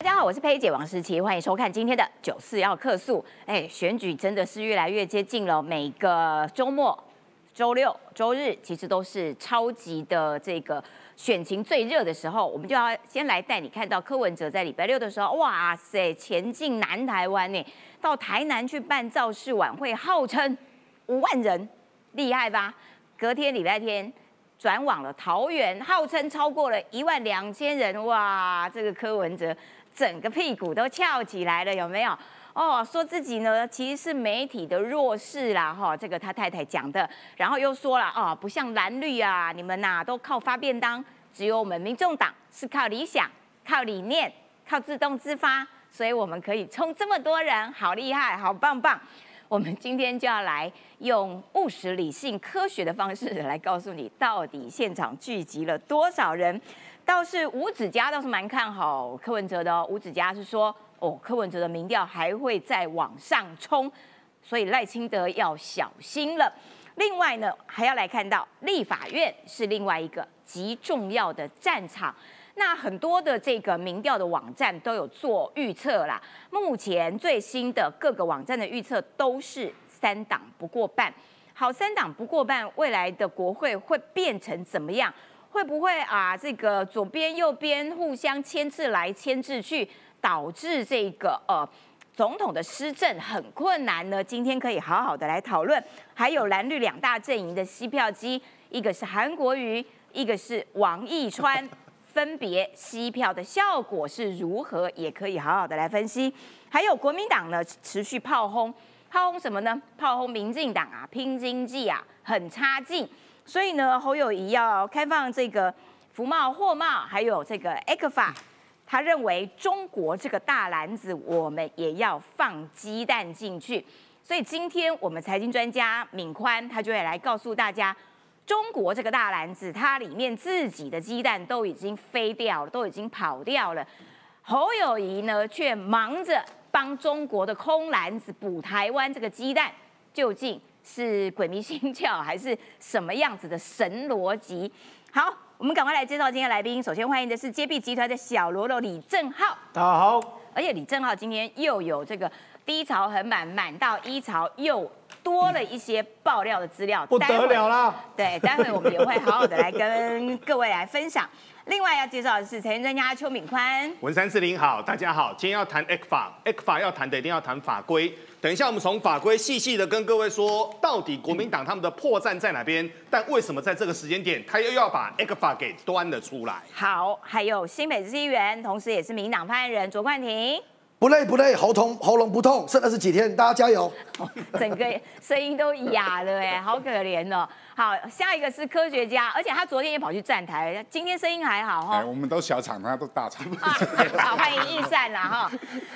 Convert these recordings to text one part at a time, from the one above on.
大家好，我是佩姐王诗琪，欢迎收看今天的九四要客诉。哎，选举真的是越来越接近了，每个周末、周六、周日其实都是超级的这个选情最热的时候，我们就要先来带你看到柯文哲在礼拜六的时候，哇塞，前进南台湾呢，到台南去办造势晚会，号称五万人，厉害吧？隔天礼拜天。转往了桃园，号称超过了一万两千人，哇！这个柯文哲整个屁股都翘起来了，有没有？哦，说自己呢其实是媒体的弱势啦，哈，这个他太太讲的。然后又说了，哦，不像蓝绿啊，你们呐都靠发便当，只有我们民众党是靠理想、靠理念、靠自动自发，所以我们可以冲这么多人，好厉害，好棒棒。我们今天就要来用务实、理性、科学的方式来告诉你，到底现场聚集了多少人。倒是吴子嘉倒是蛮看好柯文哲的哦。吴子嘉是说，哦，柯文哲的民调还会再往上冲，所以赖清德要小心了。另外呢，还要来看到立法院是另外一个极重要的战场。那很多的这个民调的网站都有做预测啦。目前最新的各个网站的预测都是三党不过半。好，三党不过半，未来的国会会变成怎么样？会不会啊？这个左边右边互相牵制来牵制去，导致这个呃总统的施政很困难呢？今天可以好好的来讨论。还有蓝绿两大阵营的吸票机，一个是韩国瑜，一个是王义川。分别吸票的效果是如何，也可以好好的来分析。还有国民党呢，持续炮轰，炮轰什么呢？炮轰民进党啊，拼经济啊，很差劲。所以呢，侯友谊要开放这个福茂、货贸，还有这个 e q 法，他认为中国这个大篮子，我们也要放鸡蛋进去。所以今天我们财经专家敏宽，他就会来告诉大家。中国这个大篮子，它里面自己的鸡蛋都已经飞掉了，都已经跑掉了。侯友谊呢，却忙着帮中国的空篮子补台湾这个鸡蛋，究竟是鬼迷心窍，还是什么样子的神逻辑？好，我们赶快来介绍今天来宾。首先欢迎的是接币集团的小罗罗李正浩，大家好。而且李正浩今天又有这个低潮很满，满到一潮又。多了一些爆料的资料，不得了啦！对，待会我们也会好好的来跟各位来分享。另外要介绍的是财经专家邱敏宽，文山四零好，大家好，今天要谈 X 法，X 法要谈的一定要谈法规。等一下我们从法规细细的跟各位说，到底国民党他们的破绽在哪边？但为什么在这个时间点，他又要把 X 法给端了出来？好，还有新北市议员，同时也是民党发言人卓冠廷。不累不累，喉痛喉咙不痛，剩二十几天，大家加油！整个声音都哑了哎，好可怜哦。好，下一个是科学家，而且他昨天也跑去站台，今天声音还好哈。我们都小厂，他都大厂。好，欢迎易善啦哈。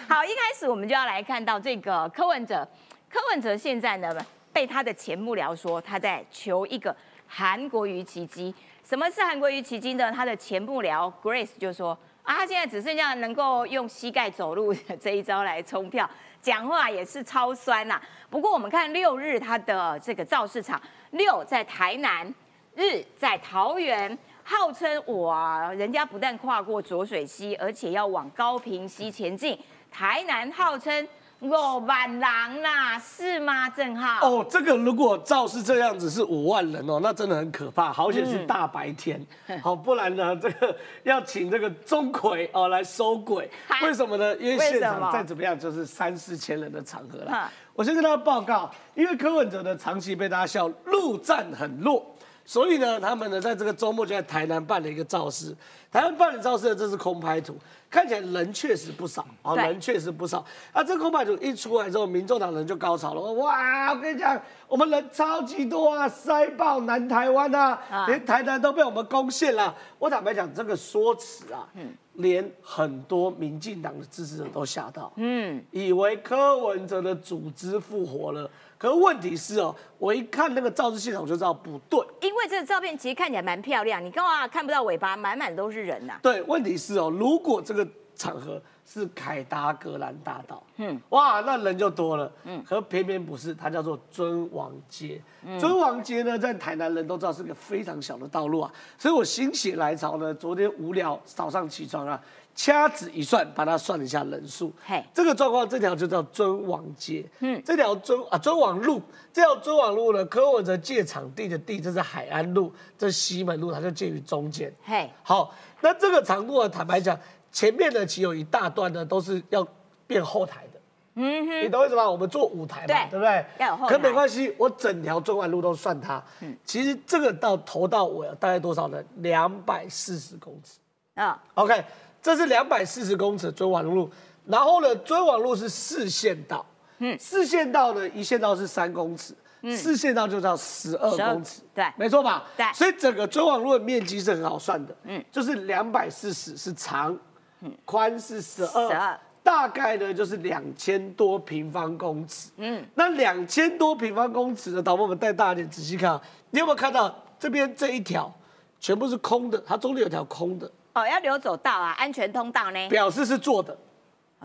好，一开始我们就要来看到这个柯文哲，柯文哲现在呢被他的前幕僚说他在求一个韩国瑜奇迹。什么是韩国瑜奇迹呢？他的前幕僚 Grace 就说。啊，他现在只剩下能够用膝盖走路这一招来冲票，讲话也是超酸呐。不过我们看六日他的这个造市场，六在台南，日在桃园，号称哇，人家不但跨过浊水溪，而且要往高平溪前进。台南号称。五万人啦，是吗？正浩哦，这个如果照是这样子是五万人哦，那真的很可怕。好险是大白天，好不然呢，这个要请这个钟馗哦来收鬼。为什么呢？因为现场再怎么样就是三四千人的场合了。我先跟大家报告，因为柯文哲呢长期被大家笑陆战很弱。所以呢，他们呢在这个周末就在台南办了一个造势。台湾办的造势，这是空拍图，看起来人确实不少啊，人确实不少。啊，这空拍图一出来之后，民众党人就高潮了。哇，我跟你讲，我们人超级多啊，塞爆南台湾啊，连台南都被我们攻陷了。我坦白讲，这个说辞啊，连很多民进党的支持者都吓到，嗯，以为柯文哲的组织复活了。可问题是哦，我一看那个造势现场，我就知道不对。因为这个照片其实看起来蛮漂亮，你干嘛看不到尾巴，满满都是人呐？对，问题是哦，如果这个场合是凯达格兰大道，嗯，哇，那人就多了，嗯，可偏偏不是，它叫做尊王街。尊王街呢，在台南人都知道是个非常小的道路啊，所以我心血来潮呢，昨天无聊早上起床啊，掐指一算，把它算一下人数。嘿，这个状况，这条就叫尊王街。嗯，这条尊啊尊王路，这条尊王路呢，柯文哲借场地的地，这是海安路，这西门路，它就介于中间。嘿，好，那这个长度呢，坦白讲，前面呢其实有一大段呢，都是要变后台的。嗯哼，你懂为什么？我们做舞台嘛，对不对？可没关系，我整条尊王路都算它。嗯，其实这个到头到尾大概多少呢？两百四十公尺。啊，OK。这是两百四十公尺的尊王路，然后呢，尊王路是四线道，嗯，四线道呢，一线道是三公尺，嗯，四线道就叫十二公尺，对，没错吧？对，所以整个尊王路的面积是很好算的，嗯，就是两百四十是长，嗯，宽是十二，大概呢就是两千多平方公尺，嗯，那两千多平方公尺的，导播们带大家点仔细看，你有没有看到这边这一条全部是空的，它中间有条空的。哦，要留走道啊，安全通道呢？表示是做的，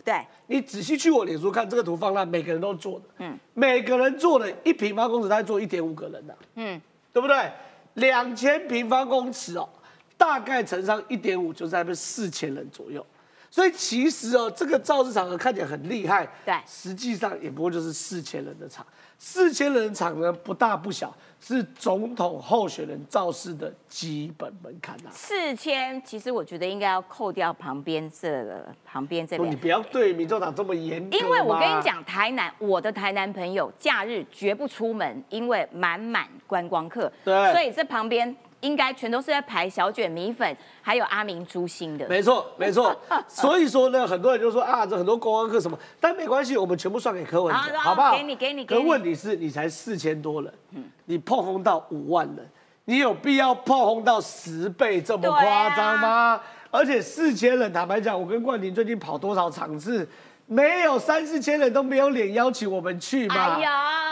对。你仔细去我脸书看这个图放大，每个人都做的，嗯，每个人做的一平方公尺大概做一点五个人的，嗯，对不对？两千平方公尺哦，大概乘上一点五，就在那四千人左右。所以其实哦，这个造势场合看起来很厉害，对，实际上也不过就是四千人的场。四千人场呢，不大不小，是总统候选人造势的基本门槛啊。四千，其实我觉得应该要扣掉旁边这个旁边这边。你不要对民众党这么严格。因为我跟你讲，台南我的台南朋友假日绝不出门，因为满满观光客。对。所以这旁边。应该全都是在排小卷米粉，还有阿明猪心的。没错，没错。所以说呢，很多人就说啊，这很多公安课什么，但没关系，我们全部算给柯文哲，好不好？给你，给你。可问题是你才四千多人，嗯，你碰轰到五万人，你有必要碰轰到十倍这么夸张吗？而且四千人，坦白讲，我跟冠廷最近跑多少场次？没有三四千人都没有脸邀请我们去嘛？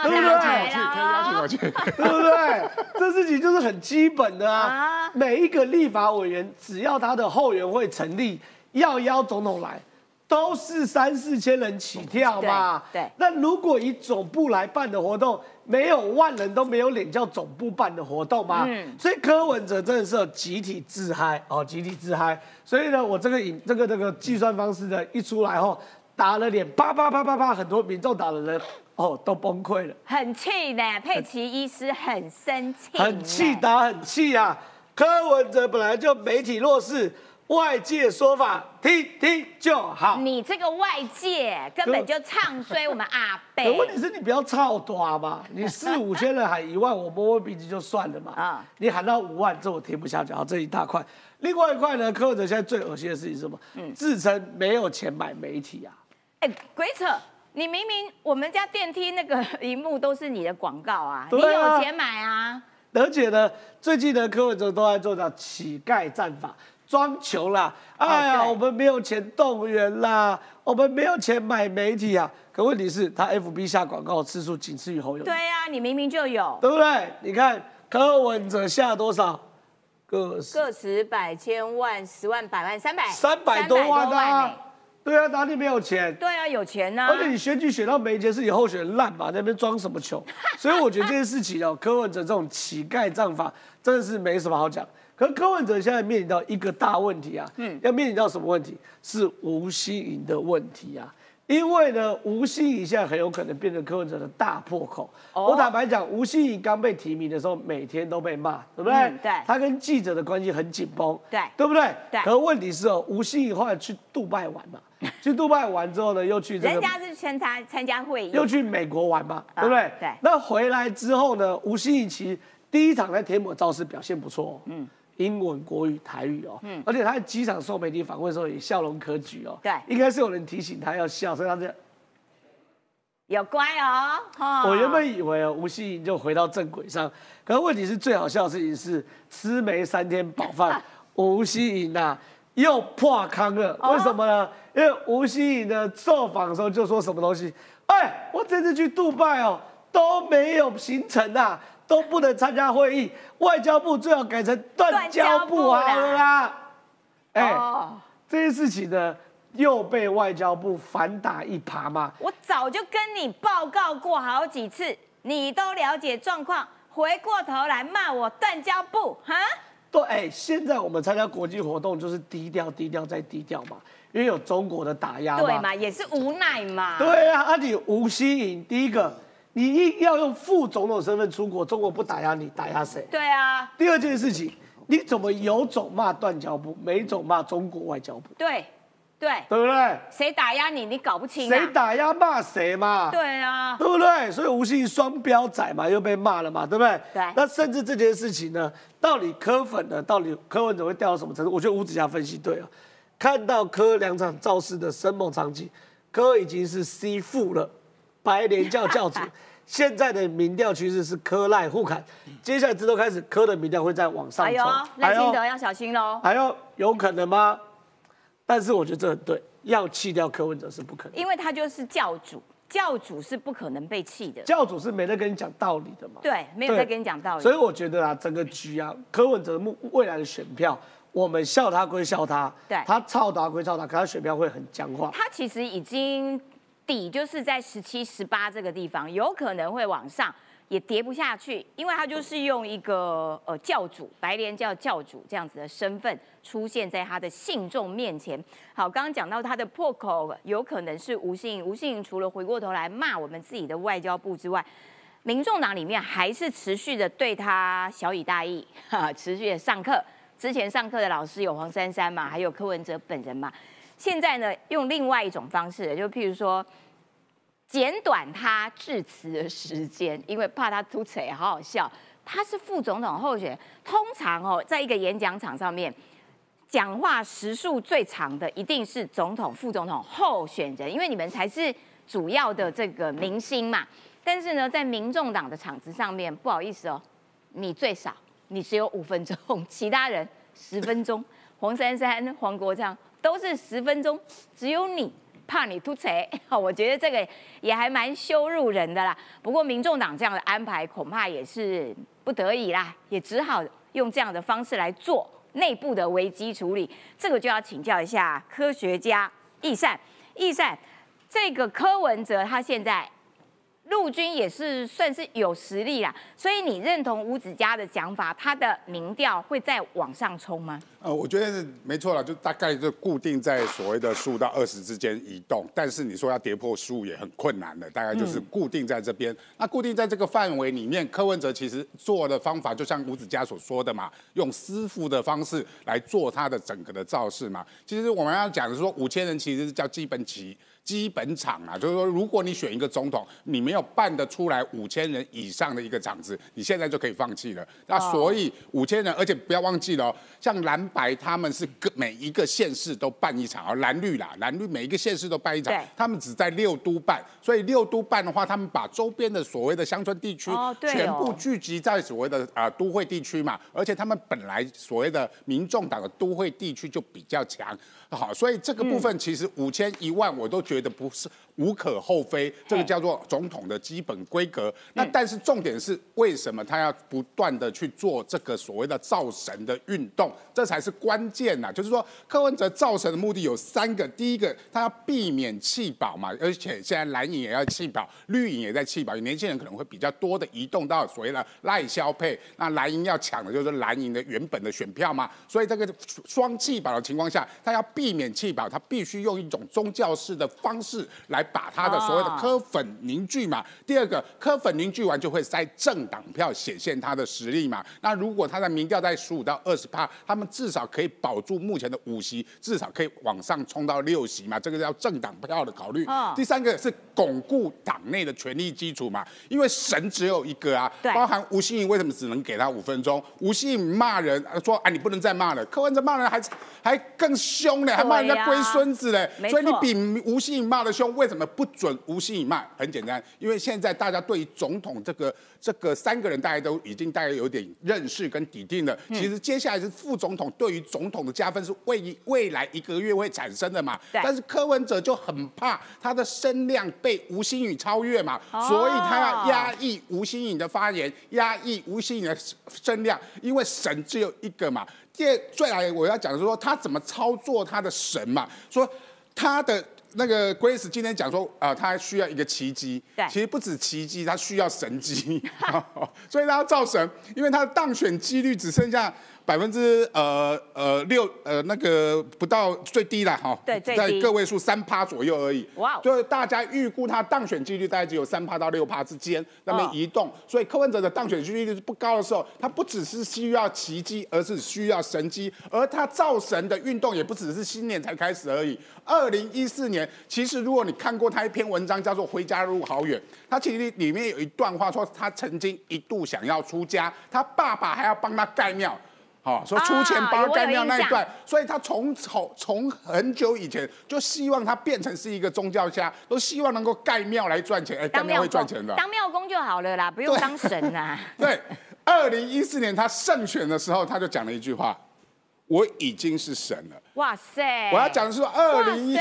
对不对？邀请我去，可以邀请我去，对不对？这事情就是很基本的啊。每一个立法委员，只要他的后援会成立，要邀总统来，都是三四千人起跳嘛。对。那如果以总部来办的活动，没有万人都没有脸叫总部办的活动吗？嗯。所以柯文哲真的是集体自嗨哦，集体自嗨。所以呢，我这个引这个这个计算方式呢一出来后。打了脸，啪啪啪啪啪，很多民众打的人哦都崩溃了，很气呢。佩奇医师很生气，很气打很气啊。柯文哲本来就媒体弱势，外界说法听听就好。你这个外界根本就唱衰我们阿贝。问题是你不要操多嘛，你四五千人喊一万，我摸摸鼻子就算了嘛。啊，你喊到五万，这我听不下去。好，这一大块。另外一块呢，柯文哲现在最恶心的事情是什么？嗯，自称没有钱买媒体啊。哎，鬼扯！你明明我们家电梯那个荧幕都是你的广告啊，你有钱买啊？而且呢，最近的柯文哲都在做叫乞丐战法，装穷啦！哎呀，我们没有钱动员啦，我们没有钱买媒体啊。可问题是，他 FB 下广告次数仅次于侯友。对呀，你明明就有，对不对？你看柯文哲下多少？个个十百千万十万百万三百三百多万啊！对啊，哪里没有钱？对啊，有钱呢。而且你选举选到没钱，是你候选人烂嘛，那边装什么穷？所以我觉得这件事情哦，柯文哲这种乞丐战法真的是没什么好讲。可柯文哲现在面临到一个大问题啊，嗯，要面临到什么问题？是吴欣颖的问题啊。因为呢，吴欣颖现在很有可能变成柯文哲的大破口。我坦白讲，吴欣颖刚被提名的时候，每天都被骂，对不对？对。他跟记者的关系很紧绷，对，对不对？对。可问题是哦，吴欣颖后来去杜拜玩嘛，去杜拜玩之后呢，又去人家是参加参加会议，又去美国玩嘛，对不对？对。那回来之后呢，吴欣颖其实第一场在天母造势表现不错，嗯。英文、国语、台语哦，嗯，而且他在机场受媒体访问的时候也笑容可掬哦，对，应该是有人提醒他要笑，所以他这样。有乖哦，我原本以为哦，吴欣颖就回到正轨上，可是问题是最好笑的事情是吃没三天饱饭，吴欣颖呐又破康了，为什么呢？因为吴欣颖呢受访的时候就说什么东西，哎，我这次去杜拜哦都没有行程啊，都不能参加会议，外交部最好改成断交部好了啦，哎，这件事情呢。又被外交部反打一耙吗？我早就跟你报告过好几次，你都了解状况，回过头来骂我断交部，哈？对，哎，现在我们参加国际活动就是低调、低调再低调嘛，因为有中国的打压嘛。对嘛，也是无奈嘛。对啊，阿你吴希颖，第一个，你一要用副总统身份出国，中国不打压你，打压谁？对啊。第二件事情，你怎么有种骂断交部，没种骂中国外交部？对。对，对不对？谁打压你，你搞不清。谁打压骂谁嘛？对啊，对不对？所以吴姓双标仔嘛，又被骂了嘛，对不对？对。那甚至这件事情呢，到底柯粉呢，到底柯文哲会掉到什么程度？我觉得吴子嘉分析对啊。看到柯两场造势的生猛场景，柯已经是 C 负了，白莲教教主。现在的民调趋势是柯赖互砍，接下来之后开始，柯的民调会再往上冲。赖清德要小心喽。还要有可能吗？但是我觉得这很对，要弃掉柯文哲是不可能，因为他就是教主，教主是不可能被弃的。教主是没得跟你讲道理的嘛？对，没有在跟你讲道理。所以我觉得啊，整个局啊，柯文哲目未来的选票，我们笑他归笑他，对，他操他归操他，可他选票会很僵化。他其实已经底就是在十七、十八这个地方，有可能会往上。也跌不下去，因为他就是用一个呃教主白莲教教主这样子的身份出现在他的信众面前。好，刚刚讲到他的破口有可能是吴信，吴信除了回过头来骂我们自己的外交部之外，民众党里面还是持续的对他小以大义，哈，持续的上课。之前上课的老师有黄珊珊嘛，还有柯文哲本人嘛。现在呢，用另外一种方式，就譬如说。简短他致辞的时间，因为怕他突嘴，好好笑。他是副总统候选，通常哦，在一个演讲场上面，讲话时数最长的一定是总统、副总统候选人，因为你们才是主要的这个明星嘛。但是呢，在民众党的场子上面，不好意思哦，你最少，你只有五分钟，其他人十分钟，黄珊珊、黄国昌都是十分钟，只有你。怕你突锤，我觉得这个也还蛮羞辱人的啦。不过民众党这样的安排，恐怕也是不得已啦，也只好用这样的方式来做内部的危机处理。这个就要请教一下科学家易善，易善，这个柯文哲他现在。陆军也是算是有实力啦，所以你认同吴子嘉的讲法，他的民调会再往上冲吗？呃，我觉得没错了，就大概就固定在所谓的十五到二十之间移动，但是你说要跌破十五也很困难的，大概就是固定在这边。那固定在这个范围里面，柯文哲其实做的方法就像吴子嘉所说的嘛，用师傅的方式来做他的整个的造势嘛。其实我们要讲的是说，五千人其实是叫基本旗。基本场啊，就是说，如果你选一个总统，你没有办得出来五千人以上的一个场子，你现在就可以放弃了。那所以五千人，而且不要忘记了，像蓝白他们是各每一个县市都办一场，而蓝绿啦，蓝绿每一个县市都办一场，他们只在六都办，所以六都办的话，他们把周边的所谓的乡村地区全部聚集在所谓的啊都会地区嘛，而且他们本来所谓的民众党的都会地区就比较强。好，所以这个部分其实五千一万我都觉得不是无可厚非，这个叫做总统的基本规格。那但是重点是为什么他要不断的去做这个所谓的造神的运动？这才是关键呐。就是说柯文哲造神的目的有三个，第一个他要避免弃保嘛，而且现在蓝营也要弃保，绿营也在弃保，年轻人可能会比较多的移动到所谓的赖消配。那蓝营要抢的就是蓝营的原本的选票嘛，所以这个双弃保的情况下，他要。避免弃保，他必须用一种宗教式的方式来把他的所谓的科粉凝聚嘛。第二个，科粉凝聚完就会塞政党票，显现他的实力嘛。那如果他的民调在十五到二十趴，他们至少可以保住目前的五席，至少可以往上冲到六席嘛。这个叫政党票的考虑。第三个是巩固党内的权力基础嘛。因为神只有一个啊，包含吴欣颖为什么只能给他五分钟？吴欣颖骂人说：“啊，你不能再骂了。”柯文哲骂人还还更凶呢。还骂人家龟孙子嘞，所以你比吴欣颖骂的凶，为什么不准吴欣颖骂？很简单，因为现在大家对于总统这个这个三个人，大家都已经大概有点认识跟底定了。其实接下来是副总统对于总统的加分是未未来一个月会产生的嘛？但是柯文哲就很怕他的声量被吴欣颖超越嘛，所以他要压抑吴欣颖的发言，压抑吴欣颖的声量，因为神只有一个嘛。第最来我要讲的是说他怎么操作他的神嘛，说他的那个 Grace 今天讲说啊，他需要一个奇迹，对，其实不止奇迹，他需要神迹，所以他要造神，因为他的当选几率只剩下百分之呃呃六呃那个不到最低了哈，对，在个位数三趴左右而已。哇，就是大家预估他当选几率大概只有三趴到六趴之间那么移动，所以柯文哲的当选几率不高的时候，他不只是需要奇迹，而是需要神机，而他造神的运动也不只是新年才开始而已。二零一四年，其实如果你看过他一篇文章叫做《回家路好远》，他其实里面有一段话说，他曾经一度想要出家，他爸爸还要帮他盖庙。好，说出钱包盖庙那一段，所以他从从从很久以前就希望他变成是一个宗教家，都希望能够盖庙来赚钱，哎，盖庙会赚钱的，当庙公就好了啦，不用当神呐。对，二零一四年他胜选的时候，他就讲了一句话：“我已经是神了。”哇塞！我要讲的是二零一，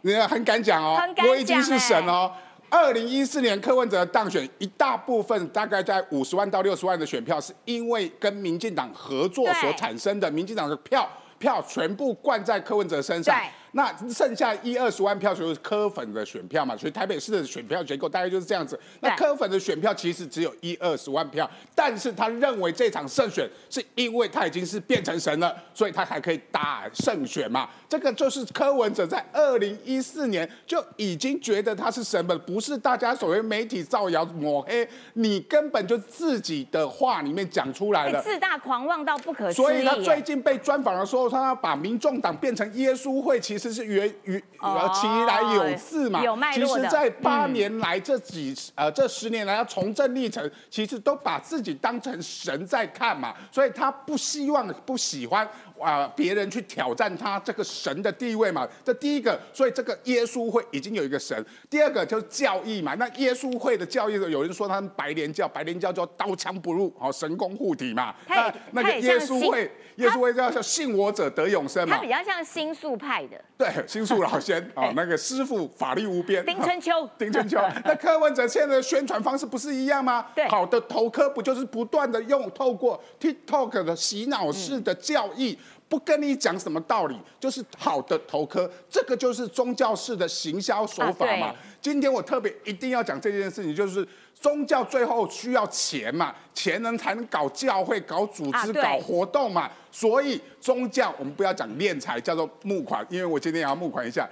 你很敢讲哦，我已经是神哦。二零一四年柯文哲当选，一大部分大概在五十万到六十万的选票，是因为跟民进党合作所产生的，民进党的票票全部灌在柯文哲身上。那剩下一二十万票就是柯粉的选票嘛，所以台北市的选票结构大概就是这样子。那柯粉的选票其实只有一二十万票，但是他认为这场胜选是因为他已经是变成神了，所以他还可以打胜选嘛。这个就是柯文哲在二零一四年就已经觉得他是神了，不是大家所谓媒体造谣抹黑，你根本就自己的话里面讲出来的，自大狂妄到不可思议。所以他最近被专访的时候，他要把民众党变成耶稣会，其实。这是源于呃其来有自嘛？其实，在八年来这几呃这十年来，要从政历程，其实都把自己当成神在看嘛，所以他不希望不喜欢。啊！别人去挑战他这个神的地位嘛？这第一个，所以这个耶稣会已经有一个神。第二个就是教义嘛。那耶稣会的教义，有人说他们白莲教，白莲教叫刀枪不入，好神功护体嘛。那那个耶稣会，耶稣会叫叫信我者得永生嘛。他比较像新宿派的。对，新宿老仙哦，那个师傅法力无边。丁春秋，丁春秋。那柯文哲现在的宣传方式不是一样吗？对，好的头科不就是不断的用透过 TikTok 的洗脑式的教义。不跟你讲什么道理，就是好的头科，这个就是宗教式的行销手法嘛。今天我特别一定要讲这件事情，就是宗教最后需要钱嘛，钱能才能搞教会、搞组织、搞活动嘛。所以宗教我们不要讲敛财，叫做募款。因为我今天也要募款一下，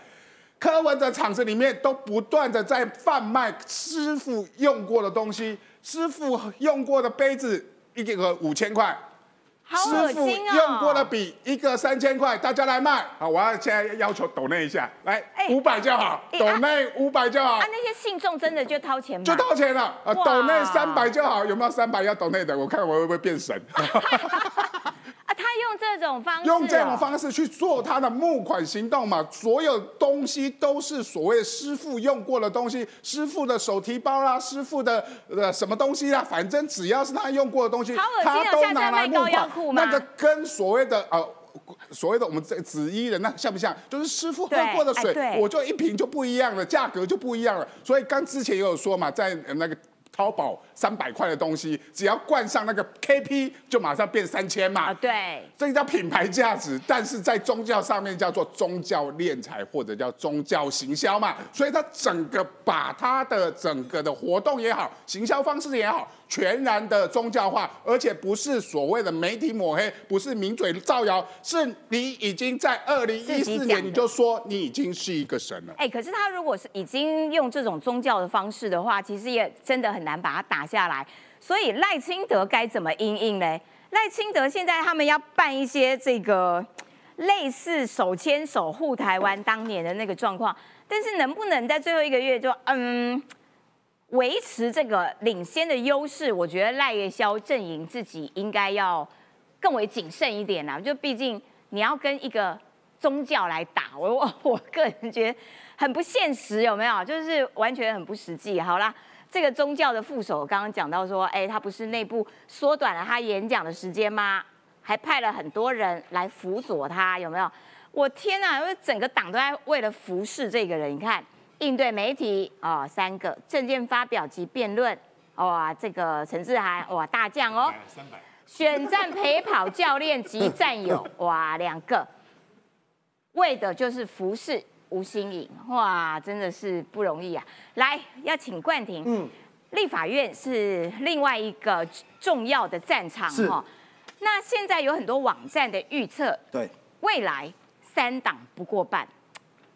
柯文的场子里面都不断的在贩卖师傅用过的东西，师傅用过的杯子一个五千块。师傅用过的笔一个三千块，大家来卖好，我要现在要求抖那一下，来五百就好，抖那五百就好。啊，那些信众真的就掏钱吗？就掏钱了啊，抖那三百就好，有没有三百要抖那的？我看我会不会变神。用这种方式，用这种方式去做他的募款行动嘛？所有东西都是所谓师傅用过的东西，师傅的手提包啦，师傅的呃什么东西啦，反正只要是他用过的东西，他都拿来募款。那个跟所谓的呃所谓的我们这紫衣人那像不像？就是师傅喝过的水，我就一瓶就不一样了，价格就不一样了。所以刚之前也有说嘛，在那个。淘宝三百块的东西，只要冠上那个 KP，就马上变三千嘛。啊，对，这个叫品牌价值，但是在宗教上面叫做宗教敛财或者叫宗教行销嘛。所以它整个把它的整个的活动也好，行销方式也好。全然的宗教化，而且不是所谓的媒体抹黑，不是名嘴造谣，是你已经在二零一四年你就说你已经是一个神了。哎，可是他如果是已经用这种宗教的方式的话，其实也真的很难把它打下来。所以赖清德该怎么应应呢？赖清德现在他们要办一些这个类似手牵手护台湾当年的那个状况，但是能不能在最后一个月就嗯？维持这个领先的优势，我觉得赖月霄阵营自己应该要更为谨慎一点啦。就毕竟你要跟一个宗教来打，我 我个人觉得很不现实，有没有？就是完全很不实际。好啦，这个宗教的副手刚刚讲到说，哎，他不是内部缩短了他演讲的时间吗？还派了很多人来辅佐他，有没有？我天呐，因为整个党都在为了服侍这个人，你看。应对媒体哦，三个证件发表及辩论，哇，这个陈志涵哇大将哦，三百。选战陪跑教练及战友 哇两个，为的就是服侍吴新颖。哇，真的是不容易啊！来，要请冠廷，嗯，立法院是另外一个重要的战场哈。那现在有很多网站的预测，对，未来三党不过半。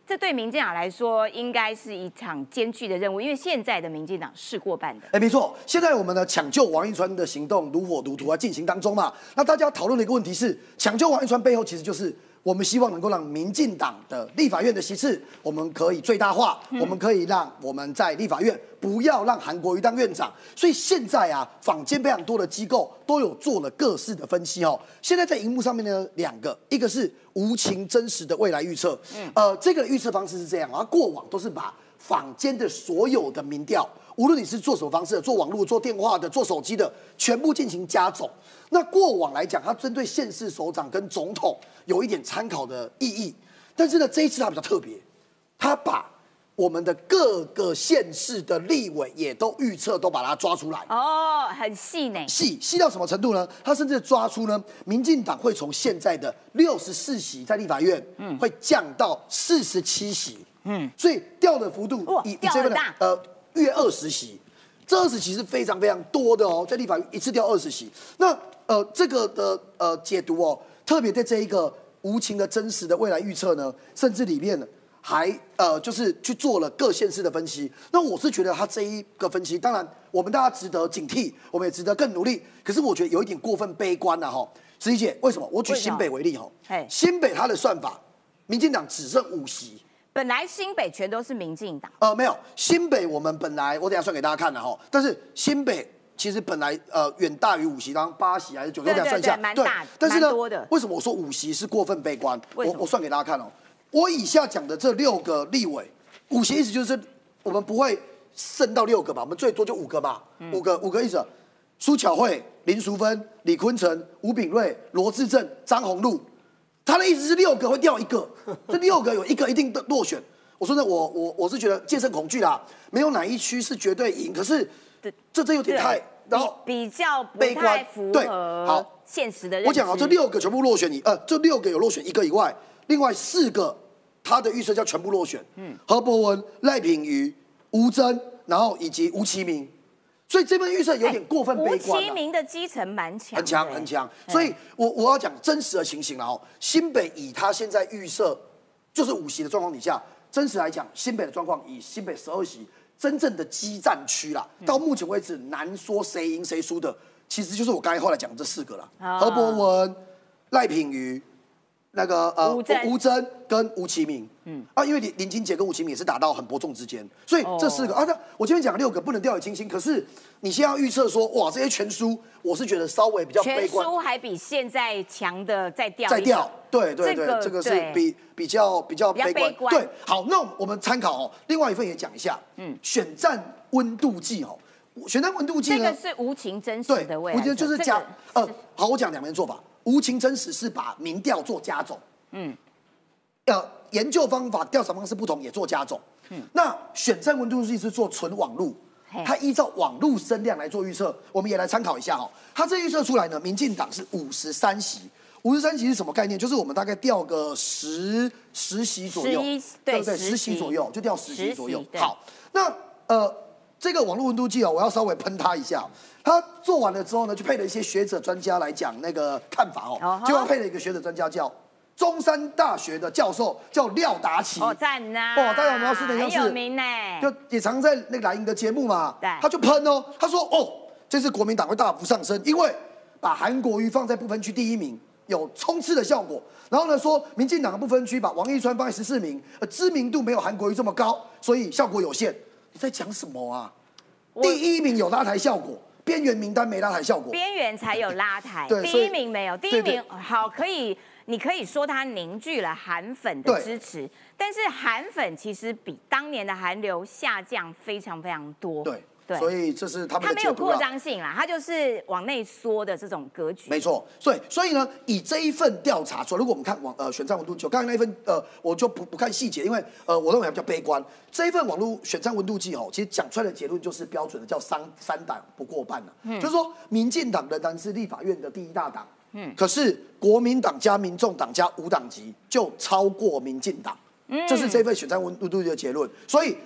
这对民进党来说，应该是一场艰巨的任务，因为现在的民进党是过半的。哎，没错，现在我们的抢救王一川的行动如火如荼啊进行当中嘛。那大家讨论的一个问题是，抢救王一川背后其实就是。我们希望能够让民进党的立法院的席次，我们可以最大化，我们可以让我们在立法院不要让韩国瑜当院长。所以现在啊，坊间非常多的机构都有做了各式的分析哦。现在在荧幕上面呢，两个，一个是无情真实的未来预测，呃，这个预测方式是这样啊，过往都是把坊间的所有的民调。无论你是做什么方式，做网络、做电话的、做手机的，全部进行加总。那过往来讲，它针对县市首长跟总统有一点参考的意义。但是呢，这一次它比较特别，它把我们的各个县市的立委也都预测，都把它抓出来。哦，很细呢。细细到什么程度呢？它甚至抓出呢，民进党会从现在的六十四席在立法院，嗯，会降到四十七席。嗯，所以掉的幅度以以这个大，呃。约二十席，这二十席是非常非常多的哦，在立法院一次掉二十席。那呃，这个的呃解读哦，特别在这一个无情的真实的未来预测呢，甚至里面还呃就是去做了各县市的分析。那我是觉得他这一个分析，当然我们大家值得警惕，我们也值得更努力。可是我觉得有一点过分悲观了哈，十一姐，为什么？我举新北为例哈，新北它的算法，民进党只剩五席。本来新北全都是民进党，呃，没有新北，我们本来我等下算给大家看的哈。但是新北其实本来呃远大于五席，当八席还是九席？我等下算一下，对，但是呢，的。为什么我说五席是过分悲观？我我算给大家看哦。我以下讲的这六个立委，五席意思就是我们不会剩到六个吧？我们最多就五个吧？五个五个意思。苏巧慧、林淑芬、李坤城、吴炳瑞、罗志正、张宏禄。他的意思是六个会掉一个，这六个有一个一定的落选。我说那，我我我是觉得健身恐惧啦，没有哪一区是绝对赢。可是这这有点太，然后比较悲观，对，好现实的。我讲啊，这六个全部落选，你呃，这六个有落选一个以外，另外四个他的预测叫全部落选。嗯，何伯文、赖品瑜、吴征，然后以及吴其明。所以这份预测有点过分悲观。吴其明的基层蛮强，很强很强。所以我我要讲真实的情形了哦。新北以他现在预测就是五席的状况底下，真实来讲，新北的状况以新北十二席真正的激战区啦，到目前为止难说谁赢谁输的，其实就是我刚才后来讲的这四个了：何伯文、赖品瑜。那个呃，吴征跟吴其明，嗯啊，因为林林金杰跟吴其明也是打到很伯仲之间，所以这四个啊，那我今天讲六个不能掉以轻心。可是你现在要预测说，哇，这些全输，我是觉得稍微比较悲观。全输还比现在强的再掉再掉，对对对，这个是比比较比较悲观。对，好，那我们参考哦，另外一份也讲一下，嗯，选战温度计哦，选战温度计呢，这个是无情真实的味，我觉得就是讲，呃，好，我讲两边做法。无情真实是把民调做加总，嗯，呃，研究方法、调查方式不同也做加总，嗯，那选战温度计是做纯网路，它依照网路声量来做预测，我们也来参考一下哈。它这预测出来呢，民进党是五十三席，五十三席是什么概念？就是我们大概调个十十席左右，对对？十席左右就调十席左右。好，那呃，这个网络温度计哦，我要稍微喷它一下。他做完了之后呢，就配了一些学者专家来讲那个看法哦，就配了一个学者专家叫中山大学的教授叫廖达奇，哦赞呐，哦大家有没有是的？很有名呢，就也常在那个蓝营的节目嘛，对，他就喷哦，他说哦，这次国民党会大幅上升，因为把韩国瑜放在不分区第一名有冲刺的效果，然后呢说民进党的不分区把王一川放在十四名，呃知名度没有韩国瑜这么高，所以效果有限。你在讲什么啊？第一名有拉抬效果。边缘名单没拉抬效果，边缘才有拉抬，第一名没有。第一名好，可以，你可以说它凝聚了韩粉的支持，但是韩粉其实比当年的韩流下降非常非常多。对。所以这是他们的没有扩张性啦，它就是往内缩的这种格局。没错，所以所以呢，以这一份调查说，如果我们看网呃选战温度计，刚才那一份呃，我就不不看细节，因为呃，我认为比较悲观。这一份网络选战温度计哦，其实讲出来的结论就是标准的，叫三三党不过半了。嗯，就是说，民进党仍然是立法院的第一大党。嗯，可是国民党加民众党加无党籍就超过民进党。嗯，这是这份选战温度计的结论。所以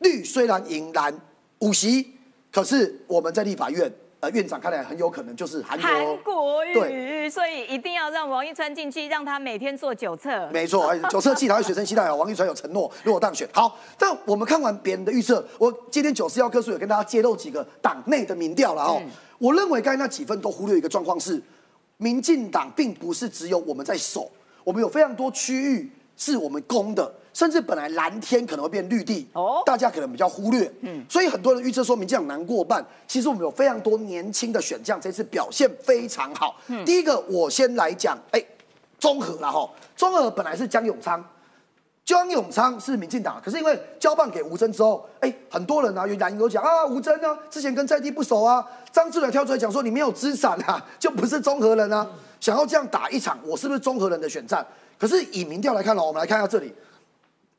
绿虽然赢蓝。五席，可是我们在立法院呃院长看来很有可能就是韩韩国。国语，对所以一定要让王一川进去，让他每天做九测。没错，哎 九测器他会随身携带哦。王一川有承诺，如果当选，好。但我们看完别人的预测，我今天九四幺科数有跟大家揭露几个党内的民调了哦。我认为刚才那几份都忽略一个状况是，民进党并不是只有我们在守，我们有非常多区域是我们攻的，甚至本来蓝天可能会变绿地哦哦，大家可能比较忽略。嗯，所以很多人预测说民进党难过半，其实我们有非常多年轻的选将，这次表现非常好。第一个我先来讲，哎。综合了哈，综合本来是江永昌，江永昌是民进党，可是因为交棒给吴征之后，哎，很多人啊，有蓝营都讲啊，吴征呢之前跟在地不熟啊，张志远跳出来讲说你没有资产啊，就不是综合人啊，想要这样打一场，我是不是综合人的选战？可是以民调来看哦，我们来看一下这里，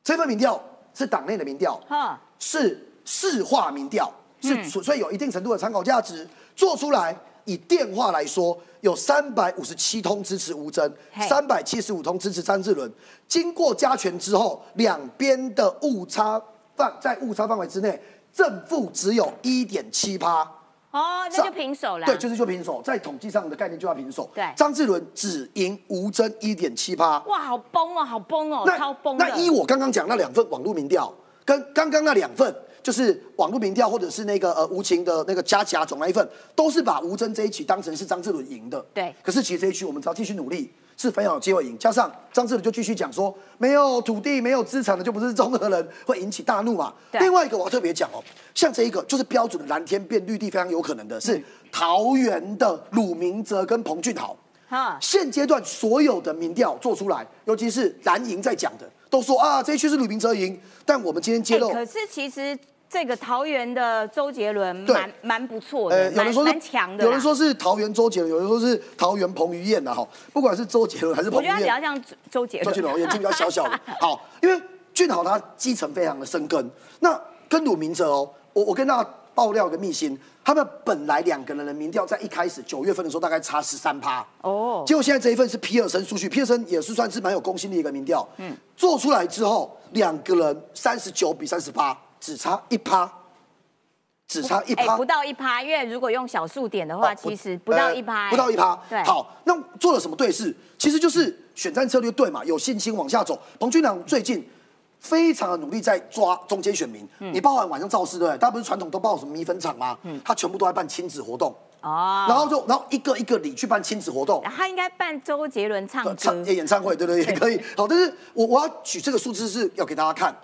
这份民调是党内的民调，哈，是市话民调，是所以有一定程度的参考价值。做出来以电话来说，有三百五十七通支持吴征，三百七十五通支持张志伦。经过加权之后，两边的误差范在误差范围之内，正负只有一点七趴。哦，那就平手了。对，就是就平手，在统计上的概念就要平手。对张志伦只赢吴征一点七趴。哇，好崩哦，好崩哦，那超崩。那依我刚刚讲那两份网络民调，跟刚刚那两份就是网络民调，或者是那个呃无情的那个加甲总那一份，都是把吴征这一期当成是张志伦赢的。对可是其实这一区我们只要继续努力，是非常有机会赢。加上张志伦就继续讲说，没有土地、没有资产的就不是中和人，会引起大怒嘛。另外一个我要特别讲哦，像这一个就是标准的蓝天变绿地，非常有可能的嗯是桃园的鲁明哲跟彭俊豪。哈，现阶段所有的民调做出来，尤其是蓝营在讲的，都说啊这一区是鲁明哲赢。但我们今天揭露，哎可是其实这个桃园的周杰伦对蛮蛮不错的，呃，有人蛮说是蛮强的。有人说是桃园周杰伦，有人说是桃园彭于晏的哈。不管是周杰伦还是我觉得他比彭于晏较，像周杰伦周杰伦。伦眼睛比较小小的。好，因为俊豪他基层非常的深根，那跟鲁明哲哦，我我跟大家爆料一个秘辛，他们本来两个人的民调在一开始九月份的时候大概差十三趴，哦，结果现在这一份是皮尔森数据，皮尔森也是算是蛮有公信力的一个民调。嗯，做出来之后，两个人三十九比三十八，只差一趴，只差一趴，哎不到一趴，因为如果用小数点的话，哦其实不到一趴，呃不到一趴。对，好，那做了什么对事？其实就是选战策略对嘛，有信心往下走。彭俊良最近非常的努力在抓中间选民，嗯你包含晚上造势对不对？大家不是传统都报什么米粉厂吗？嗯他全部都在办亲子活动，嗯哦，然后就然后一个一个里去办亲子活动。他应该办周杰伦唱歌唱，演唱会，对不对？也可以。好，但是我我要举这个数字是要给大家看，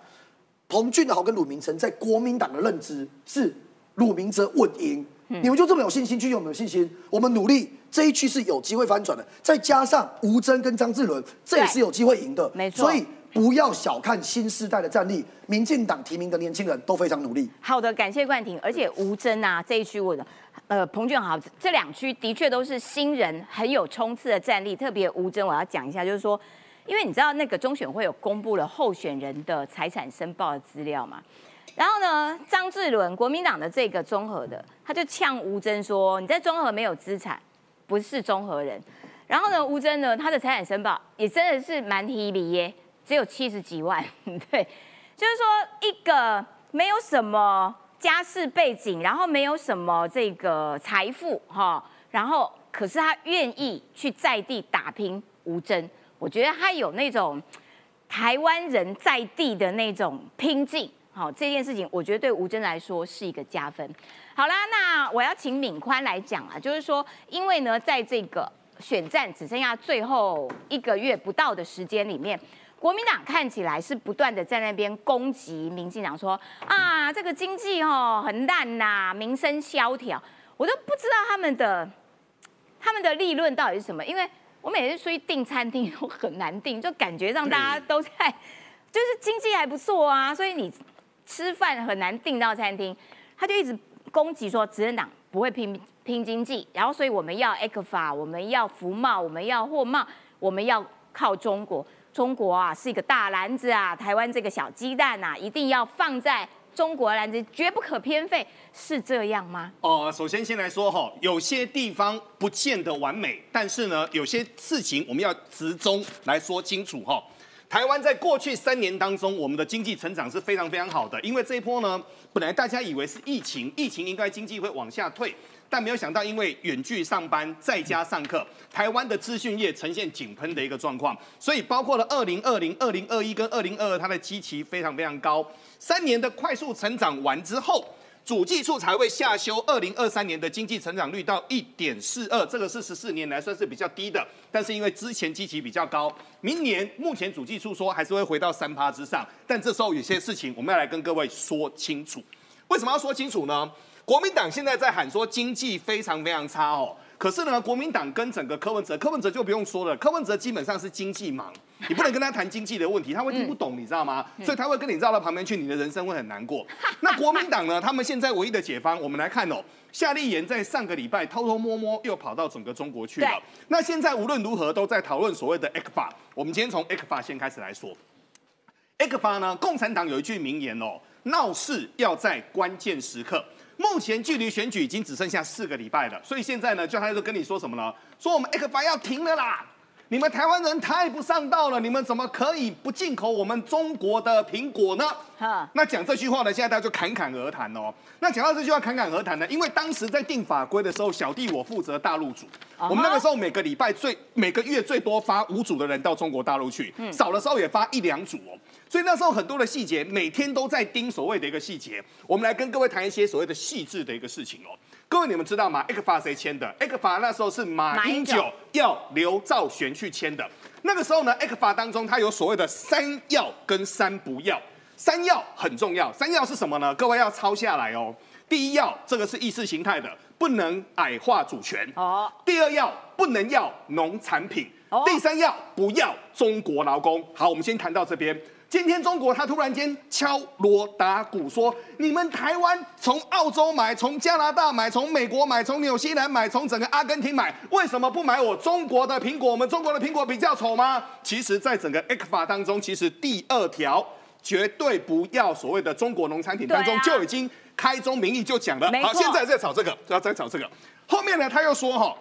彭俊豪跟鲁明成在国民党的认知是鲁明哲稳赢。嗯你们就这么有信心，去有没有信心？我们努力，这一区是有机会翻转的。再加上吴征跟张志伦，这也是有机会赢的。没错所以不要小看新时代的战力，民进党提名的年轻人都非常努力。好的，感谢冠廷。而且吴征啊这一区，我的呃彭俊豪这两区的确都是新人很有冲刺的战力。特别吴征，我要讲一下，就是说，因为你知道那个中选会有公布了候选人的财产申报的资料嘛。然后呢，张志伦国民党的这个综合的，他就呛吴征说：“你在综合没有资产，不是综合人。”然后呢，吴征呢，他的财产申报也真的是蛮提离耶，只有七十几万，对，就是说一个没有什么家世背景，然后没有什么这个财富哈，然后可是他愿意去在地打拼吴征，我觉得他有那种台湾人在地的那种拼劲。好，这件事情我觉得对吴征来说是一个加分。好啦，那我要请敏宽来讲啊，就是说，因为呢，在这个选战只剩下最后一个月不到的时间里面，国民党看起来是不断的在那边攻击民进党说，啊，这个经济哦很烂呐、民生萧条，我都不知道他们的他们的立论到底是什么，因为我每次出去订餐厅都很难订，就感觉让大家都在，就是经济还不错啊，所以你吃饭很难订到餐厅，他就一直攻击说执政党不会拼拼经济，然后所以我们要 e c 法，我们要服贸，我们要货贸，我们要靠中国。中国啊是一个大篮子啊，台湾这个小鸡蛋啊，一定要放在中国篮子，绝不可偏废，是这样吗？哦，首先先来说哈，有些地方不见得完美，但是呢，有些事情我们要集中来说清楚哈。台湾在过去三年当中，我们的经济成长是非常非常好的，因为这一波呢，本来大家以为是疫情，疫情应该经济会往下退，但没有想到因为远距上班在家上课，台湾的资讯业呈现井喷的一个状况，所以包括了二零二零、二零二一跟二零二二，它的基期非常非常高，三年的快速成长完之后。主计处才会下修二零二三年的经济成长率到一点四二，这个是十四年来算是比较低的，但是因为之前基期比较高，明年目前主计处说还是会回到三趴之上，但这时候有些事情我们要来跟各位说清楚，为什么要说清楚呢？国民党现在在喊说经济非常非常差哦。可是呢，国民党跟整个柯文哲，柯文哲就不用说了，柯文哲基本上是经济盲，你不能跟他谈经济的问题，他会听不懂，你知道吗？所以他会跟你绕到旁边去，你的人生会很难过。那国民党呢？他们现在唯一的解方，我们来看哦，夏立言在上个礼拜偷偷摸摸又跑到整个中国去了。那现在无论如何都在讨论所谓的 X 法。我们今天从 X 法先开始来说，X 法呢，共产党有一句名言哦，闹事要在关键时刻。目前距离选举已经只剩下四个礼拜了，所以现在呢，就他就跟你说什么呢？说我们 X 法要停了啦！你们台湾人太不上道了，你们怎么可以不进口我们中国的苹果呢？那讲这句话呢，现在大家就侃侃而谈哦。那讲到这句话侃侃而谈呢，因为当时在定法规的时候，小弟我负责大陆组，我们那个时候每个礼拜最每个月最多发五组的人到中国大陆去，少的时候也发一两组哦。所以那时候很多的细节，每天都在盯所谓的一个细节。我们来跟各位谈一些所谓的细致的一个事情哦。各位你们知道吗？X 法谁签的？X 法那时候是马英九要刘兆玄去签的。那个时候呢，X 法当中它有所谓的三要跟三不要。三要很重要，三要是什么呢？各位要抄下来哦。第一要，这个是意识形态的，不能矮化主权。哦。第二要，不能要农产品。哦。第三要，不要中国劳工。好，我们先谈到这边。今天中国他突然间敲锣打鼓说：“你们台湾从澳洲买，从加拿大买，从美国买，从纽西兰买，从整个阿根廷买，为什么不买我中国的苹果？我们中国的苹果比较丑吗？”其实，在整个 X 法当中，其实第二条绝对不要所谓的中国农产品当中就已经开宗明义就讲了。好，现在在炒这个，要再炒这个。后面呢，他又说哈。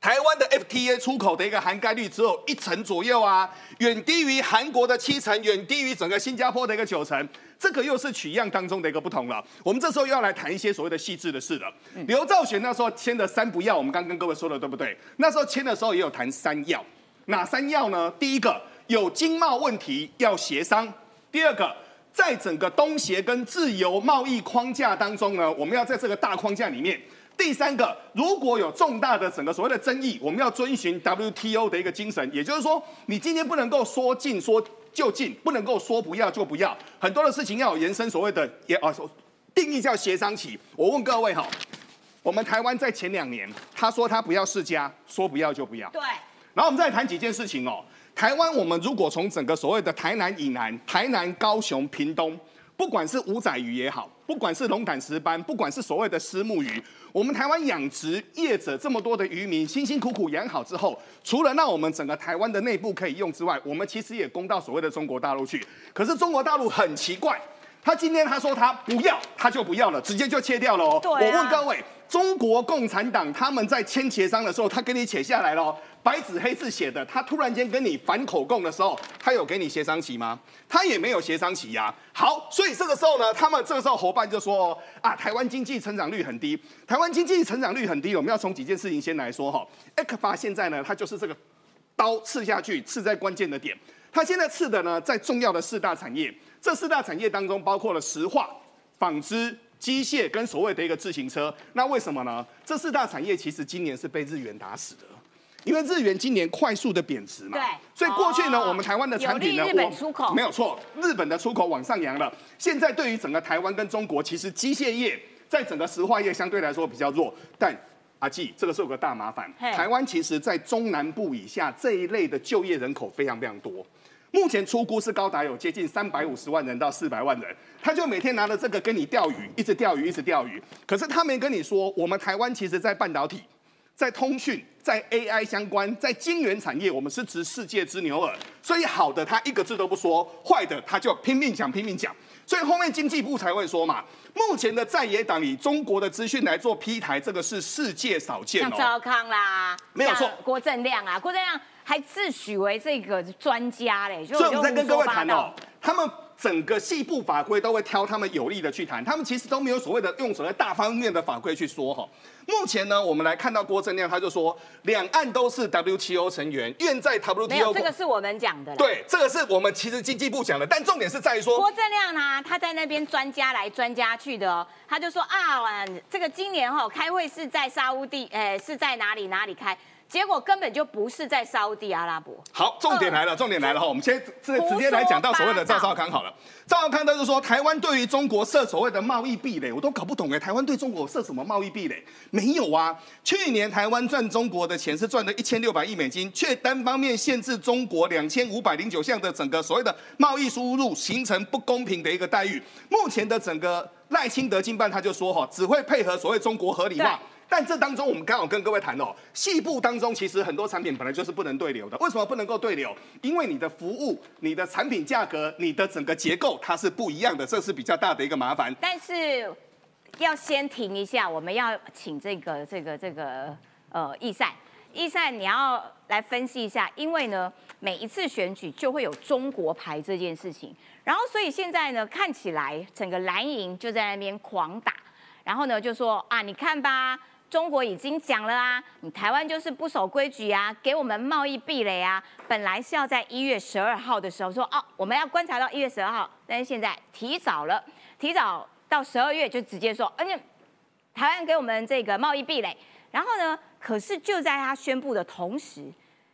台湾的 FTA 出口的一个涵盖率只有一成左右啊，远低于韩国的七成，远低于整个新加坡的一个九成，这个又是取样当中的一个不同了。我们这时候又要来谈一些所谓的细致的事了。刘兆玄那时候签的三不要，我们刚跟各位说了对不对？那时候签的时候也有谈三要，哪三要呢？第一个有经贸问题要协商，第二个在整个东协跟自由贸易框架当中呢，我们要在这个大框架里面。第三个，如果有重大的整个所谓的争议，我们要遵循 WTO 的一个精神，也就是说，你今天不能够说进说就进，不能够说不要就不要，很多的事情要有延伸所谓的也啊定义叫协商期。我问各位哈，我们台湾在前两年，他说他不要世家，说不要就不要。对。然后我们再谈几件事情哦，台湾我们如果从整个所谓的台南以南，台南、高雄、屏东。不管是五仔鱼也好，不管是龙胆石斑，不管是所谓的丝木鱼，我们台湾养殖业者这么多的渔民辛辛苦苦养好之后，除了让我们整个台湾的内部可以用之外，我们其实也供到所谓的中国大陆去。可是中国大陆很奇怪，他今天他说他不要，他就不要了，直接就切掉了哦。我问各位，中国共产党他们在签协商的时候，他给你写下来了。白纸黑字写的，他突然间跟你反口供的时候，他有给你协商期吗？他也没有协商期呀。好，所以这个时候呢，他们这个时候伙伴就说啊，台湾经济成长率很低，台湾经济成长率很低，我们要从几件事情先来说哈。埃克法现在呢，它就是这个刀刺下去，刺在关键的点。它现在刺的呢，在重要的四大产业，这四大产业当中包括了石化、纺织、机械跟所谓的一个自行车。那为什么呢？这四大产业其实今年是被日元打死的。因为日元今年快速的贬值嘛，对，所以过去呢，我们台湾的产品呢，日本出口没有错，日本的出口往上扬了。现在对于整个台湾跟中国，其实机械业在整个石化业相对来说比较弱。但阿纪，这个是有个大麻烦，台湾其实在中南部以下这一类的就业人口非常非常多，目前出估是高达有接近三百五十万人到四百万人，他就每天拿着这个跟你钓鱼，一直钓鱼，一直钓鱼。可是他没跟你说，我们台湾其实在半导体。在通讯、在 AI 相关、在晶圆产业，我们是值世界之牛耳。所以好的他一个字都不说，坏的他就拼命讲、拼命讲。所以后面经济部才会说嘛，目前的在野党以中国的资讯来做 P 台，这个是世界少见哦。像赵康啦，没有错，郭正亮啊，郭正亮还自诩为这个专家嘞。所以我们在跟各位谈哦，他们。整个细部法规都会挑他们有利的去谈，他们其实都没有所谓的用所谓大方面的法规去说哈。目前呢，我们来看到郭正亮他就说，两岸都是 WTO 成员，愿在 WTO。没有，这个是我们讲的。对，这个是我们其实经济部讲的，但重点是在于说，郭正亮呢，他在那边专家来专家去的哦，他就说啊，这个今年哈开会是在沙乌地，诶，是在哪里哪里开？结果根本就不是在沙地阿拉伯。好，重点来了，重点来了哈，我们先这直接来讲到所谓的赵少康好了。赵少康他就说，台湾对于中国设所谓的贸易壁垒，我都搞不懂哎，台湾对中国设什么贸易壁垒？没有啊，去年台湾赚中国的钱是赚了一千六百亿美金，却单方面限制中国两千五百零九项的整个所谓的贸易输入，形成不公平的一个待遇。目前的整个赖清德经办他就说哈，只会配合所谓中国合理化。但这当中，我们刚好跟各位谈哦，细部当中其实很多产品本来就是不能对流的。为什么不能够对流？因为你的服务、你的产品价格、你的整个结构它是不一样的，这是比较大的一个麻烦。但是要先停一下，我们要请这个、这个、这个呃，易赛，易赛你要来分析一下，因为呢，每一次选举就会有中国牌这件事情，然后所以现在呢，看起来整个蓝营就在那边狂打，然后呢就说啊，你看吧。中国已经讲了啊，你台湾就是不守规矩啊，给我们贸易壁垒啊。本来是要在一月十二号的时候说哦，我们要观察到一月十二号，但是现在提早了，提早到十二月就直接说，而且台湾给我们这个贸易壁垒。然后呢，可是就在他宣布的同时，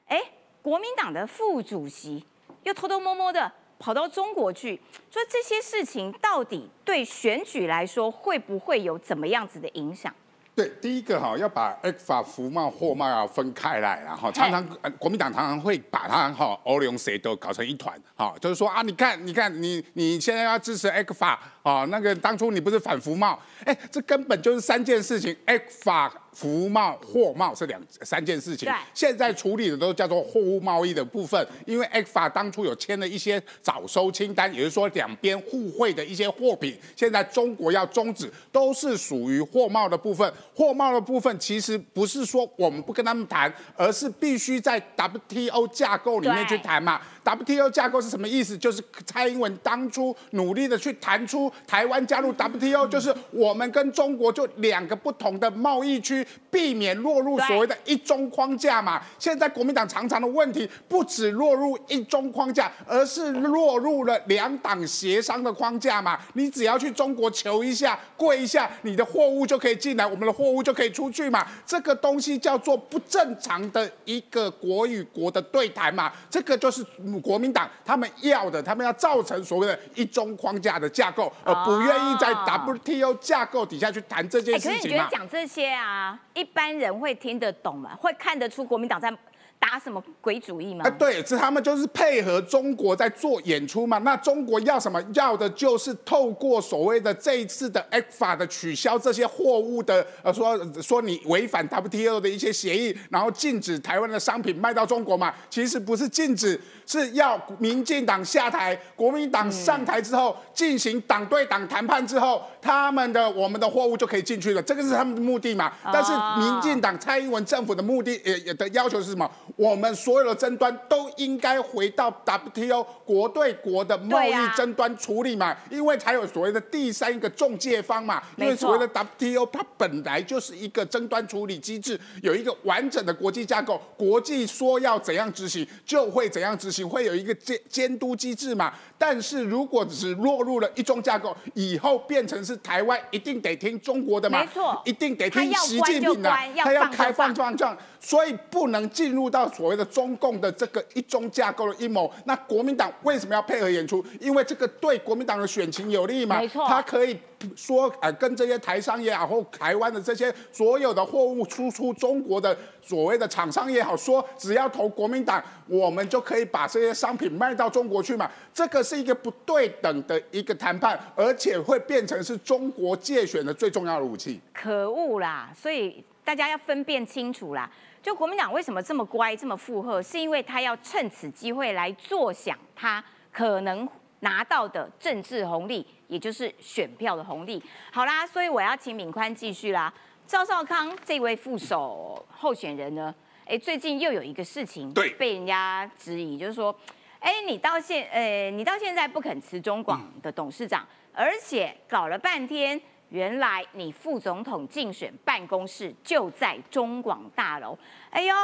哎，国民党的副主席又偷偷摸摸的跑到中国去，说这些事情到底对选举来说会不会有怎么样子的影响？对，第一个哈要把 X 法服贸货贸要分开来，然后常常国民党常常会把它哈欧龙谁都搞成一团，哈，就是说啊，你看，你看，你你现在要支持 X 法啊，那个当初你不是反服贸，哎，这根本就是三件事情，X 法。服贸、货贸是两三件事情，现在处理的都叫做货物贸易的部分，因为 X 法当初有签了一些早收清单，也就是说两边互惠的一些货品，现在中国要终止，都是属于货贸的部分。货贸的部分其实不是说我们不跟他们谈，而是必须在 WTO 架构里面去谈嘛。WTO 架构是什么意思？就是蔡英文当初努力的去谈出台湾加入 WTO，就是我们跟中国就两个不同的贸易区。避免落入所谓的一中框架嘛？现在国民党常常的问题不止落入一中框架，而是落入了两党协商的框架嘛？你只要去中国求一下、跪一下，你的货物就可以进来，我们的货物就可以出去嘛？这个东西叫做不正常的一个国与国的对谈嘛？这个就是国民党他们要的，他们要造成所谓的一中框架的架构，而不愿意在 WTO 架构底下去谈这件事情嘛？可是你觉得讲这些啊？一般人会听得懂吗？会看得出国民党在打什么鬼主意吗？啊，对，是他们就是配合中国在做演出嘛。那中国要什么？要的就是透过所谓的这一次的 F 法的取消这些货物的，呃，说说你违反 WTO 的一些协议，然后禁止台湾的商品卖到中国嘛。其实不是禁止。是要民进党下台，国民党上台之后进行党对党谈判之后，他们的我们的货物就可以进去了，这个是他们的目的嘛？但是民进党蔡英文政府的目的也也的要求是什么？我们所有的争端都应该回到 WTO 国对国的贸易争端处理嘛？因为才有所谓的第三个中介方嘛？因为所谓的 WTO 它本来就是一个争端处理机制，有一个完整的国际架构，国际说要怎样执行就会怎样执行。会有一个监监督机制嘛？但是如果只落入了一中架构，以后变成是台湾一定得听中国的嘛？没错，一定得听习近平的，他要开放状况，所以不能进入到所谓的中共的这个一中架构的阴谋。那国民党为什么要配合演出？因为这个对国民党的选情有利嘛？没错，他可以说呃，跟这些台商也好，或台湾的这些所有的货物输出中国的所谓的厂商也好，说只要投国民党，我们就可以把这些商品卖到中国去嘛？这个。是一个不对等的一个谈判，而且会变成是中国借选的最重要的武器。可恶啦！所以大家要分辨清楚啦。就国民党为什么这么乖、这么附和，是因为他要趁此机会来坐享他可能拿到的政治红利，也就是选票的红利。好啦，所以我要请敏宽继续啦。赵少康这位副手候选人呢？哎，最近又有一个事情对被人家质疑，就是说。哎，你到现呃，你到现在不肯辞中广的董事长，而且搞了半天，原来你副总统竞选办公室就在中广大楼。哎呦，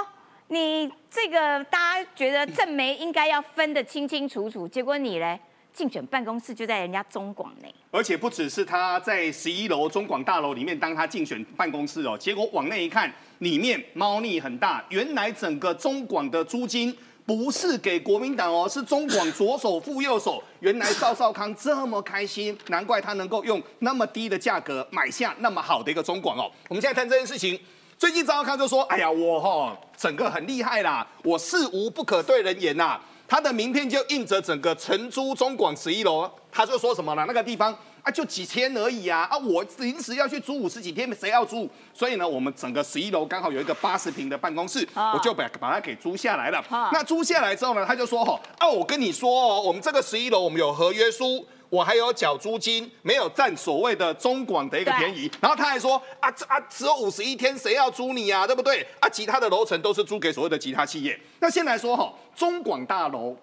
你这个大家觉得正媒应该要分得清清楚楚，结果你嘞？竞选办公室就在人家中广内，而且不只是他在十一楼中广大楼里面当他竞选办公室哦，结果往内一看，里面猫腻很大。原来整个中广的租金不是给国民党哦，是中广左手副右手。原来赵少康这么开心，难怪他能够用那么低的价格买下那么好的一个中广哦。我们现在谈这件事情，最近赵少康就说：“哎呀，我哈整个很厉害啦，我事无不可对人言呐。”他的名片就印着整个成租中广十一楼，他就说什么了？那个地方啊，就几天而已啊！啊，我临时要去租五十几天，谁要租？所以呢，我们整个十一楼刚好有一个八十平的办公室，我就把把它给租下来了。那租下来之后呢，他就说：哦，啊，我跟你说哦，我们这个十一楼我们有合约书。我还有缴租金，没有占所谓的中广的一个便宜。然后他还说啊这啊，只有五十一天，谁要租你呀？对不对？啊，其他的楼层都是租给所谓的其他企业。那先来说哈，中广大楼，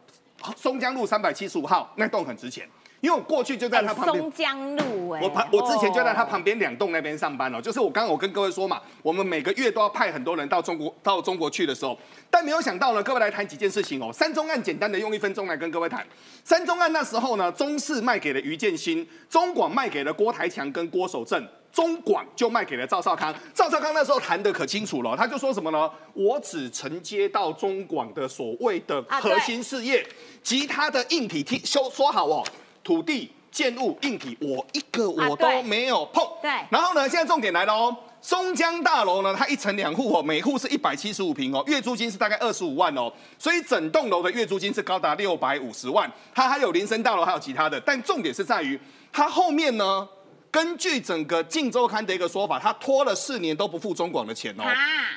松江路三百七十五号那栋很值钱。因为我过去就在他旁边，松江路哎，我旁我之前就在他旁边两栋那边上班哦。就是我刚刚我跟各位说嘛，我们每个月都要派很多人到中国到中国去的时候，但没有想到呢，各位来谈几件事情哦。三中案简单的用一分钟来跟各位谈。三中案那时候呢，中视卖给了于建新，中广卖给了郭台强跟郭守正，中广就卖给了赵少康。赵少康那时候谈的可清楚了，他就说什么呢？我只承接到中广的所谓的核心事业及他的硬体听修说好哦。土地、建物、硬体，我一个我都没有碰。对。然后呢，现在重点来了哦，松江大楼呢，它一层两户哦，每户是一百七十五平哦，月租金是大概二十五万哦，所以整栋楼的月租金是高达六百五十万。它还有林森大楼，还有其他的，但重点是在于它后面呢。根据整个《镜周刊》的一个说法，他拖了四年都不付中广的钱哦。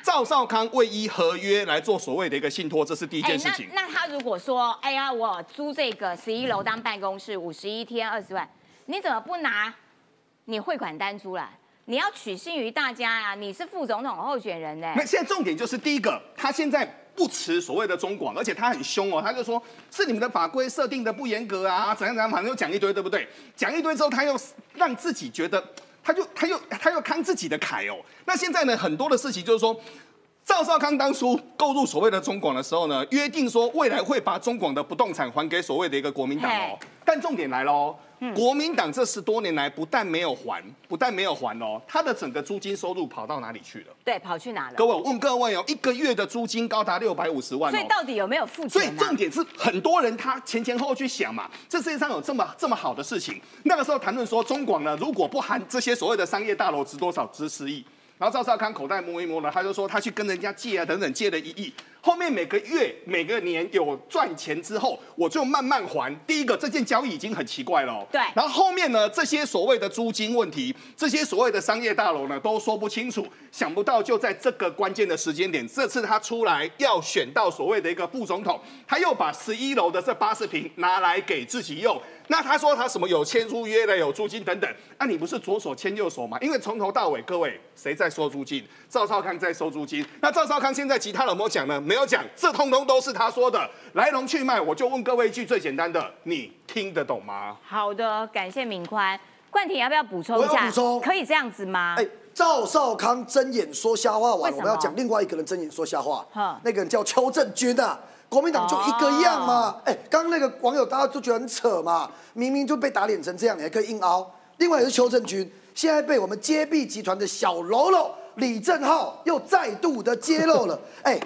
赵少康为依合约来做所谓的一个信托，这是第一件事情。那他如果说，哎呀，我租这个十一楼当办公室，五十一天二十万，你怎么不拿你汇款单出来？你要取信于大家呀！你是副总统候选人呢。那现在重点就是第一个，他现在。不辞所谓的中广，而且他很凶哦，他就说是你们的法规设定的不严格啊，怎样怎样，反正又讲一堆，对不对？讲一堆之后，他又让自己觉得，他就他又他又扛自己的凯哦。那现在呢，很多的事情就是说，赵少康当初购入所谓的中广的时候呢，约定说未来会把中广的不动产还给所谓的一个国民党哦。但重点来了哦。国民党这十多年来不但没有还，不但没有还哦，他的整个租金收入跑到哪里去了？对，跑去哪了？各位，我问各位哦，一个月的租金高达六百五十万，所以到底有没有付钱？所以重点是很多人他前前后后去想嘛，这世界上有这么这么好的事情，那个时候谈论说中广呢，如果不含这些所谓的商业大楼，值多少？值十亿。然后赵少康口袋摸一摸呢，他就说他去跟人家借啊等等，借了一亿。后面每个月、每个年有赚钱之后，我就慢慢还。第一个，这件交易已经很奇怪了。对。然后后面呢，这些所谓的租金问题，这些所谓的商业大楼呢，都说不清楚。想不到就在这个关键的时间点，这次他出来要选到所谓的一个副总统，他又把十一楼的这八十平拿来给自己用。那他说他什么有签租约的，有租金等等。那你不是左手牵右手吗？因为从头到尾，各位谁在收租金？赵少康在收租金。那赵少康现在其他有没有讲呢？没有讲，这通通都是他说的来龙去脉。我就问各位一句最简单的，你听得懂吗？好的，感谢敏宽。冠廷要不要补充一下？补充，可以这样子吗？哎，赵少康睁眼说瞎话完，我们要讲另外一个人睁眼说瞎话。那个人叫邱正军啊。国民党就一个样嘛？哎，刚刚那个网友大家都觉得很扯嘛，明明就被打脸成这样，你还可以硬凹。另外也是邱正军，现在被我们揭弊集团的小喽啰李正浩又再度的揭露了。哎，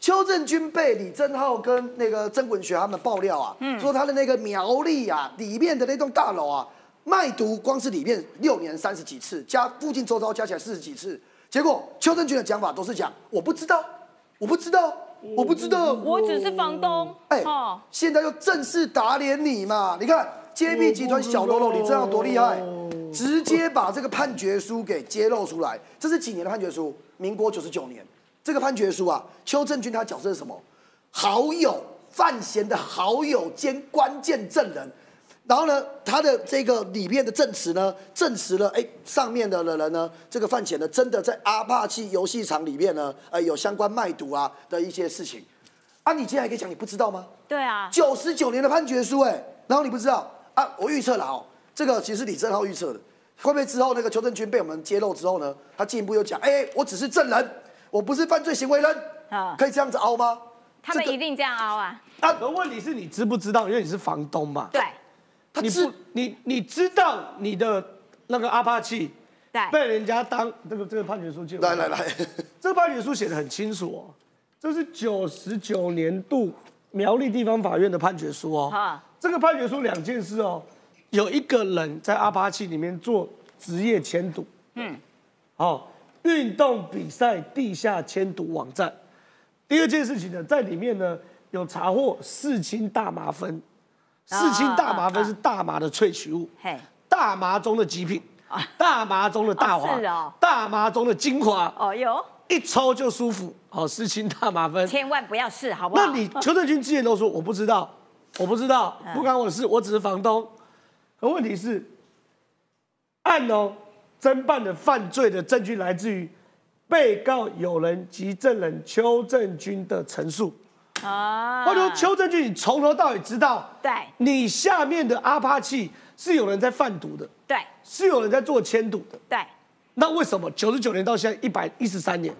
邱正军被李正浩跟那个曾文学他们爆料啊，说他的那个苗栗啊里面的那栋大楼啊卖毒，光是里面六年三十几次，加附近周遭加起来四十几次。结果邱正军的讲法都是讲我不知道，我不知道。我不知道，我只是房东。哎，现在又正式打脸你嘛？你看，揭秘集团小喽啰，你知道多厉害，直接把这个判决书给揭露出来。这是几年的判决书？民国九十九年。这个判决书啊，邱正军他角色是什么？好友范闲的好友兼关键证人。然后呢，他的这个里面的证词呢，证实了，哎，上面的的人呢，这个范闲呢，真的在阿帕奇游戏场里面呢，呃，有相关卖毒啊的一些事情。啊，你今天还可以讲你不知道吗？对啊，九十九年的判决书，哎，然后你不知道啊？我预测了哦，这个其实李正浩预测的，会不会之后那个邱正军被我们揭露之后呢？他进一步又讲，哎，我只是证人，我不是犯罪行为人，啊，可以这样子凹吗？他们一定这样凹啊！啊，可问题是你知不知道？因为你是房东嘛。对。你不，你你知道你的那个阿帕奇被人家当这个这个判决书借来来来，这个判决书写的很清楚哦，这是九十九年度苗栗地方法院的判决书哦。这个判决书两件事哦，有一个人在阿帕契里面做职业签赌，嗯，好，运动比赛地下签赌网站。第二件事情呢，在里面呢有查获四氢大麻酚。四氢大麻酚是大麻的萃取物，大麻中的极品，大麻中的大华，大麻中的精华。哦哟，一抽就舒服。哦，四氢大麻酚，千万不要试，好不好？那你邱正军之前都说我不知道，我不知道，不关我的事，我只是房东。可问题是，案哦侦办的犯罪的证据来自于被告有人及证人邱正军的陈述。啊，或者说邱正俊，你从头到尾知道，对，你下面的阿帕契是有人在贩毒的，对，是有人在做签赌的，对。那为什么九十九年到现在一百一十三年，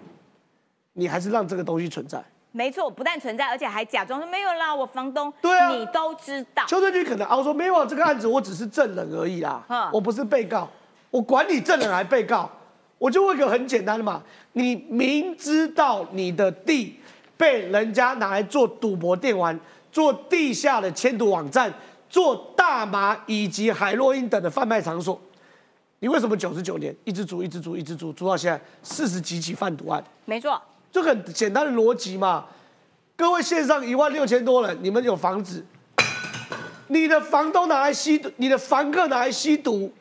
你还是让这个东西存在？没错，不但存在，而且还假装说没有啦，我房东，对啊，你都知道。邱正俊可能我说没有这个案子，我只是证人而已啦，我不是被告，我管你证人还被告，我就问个很简单的嘛，你明知道你的地。被人家拿来做赌博电玩、做地下的签赌网站、做大麻以及海洛因等的贩卖场所，你为什么九十九年一直租、一直租、一直租，租到现在四十几起贩毒案？没错，就很简单的逻辑嘛。各位线上一万六千多人，你们有房子，你的房东拿来吸毒，你的房客拿来吸毒，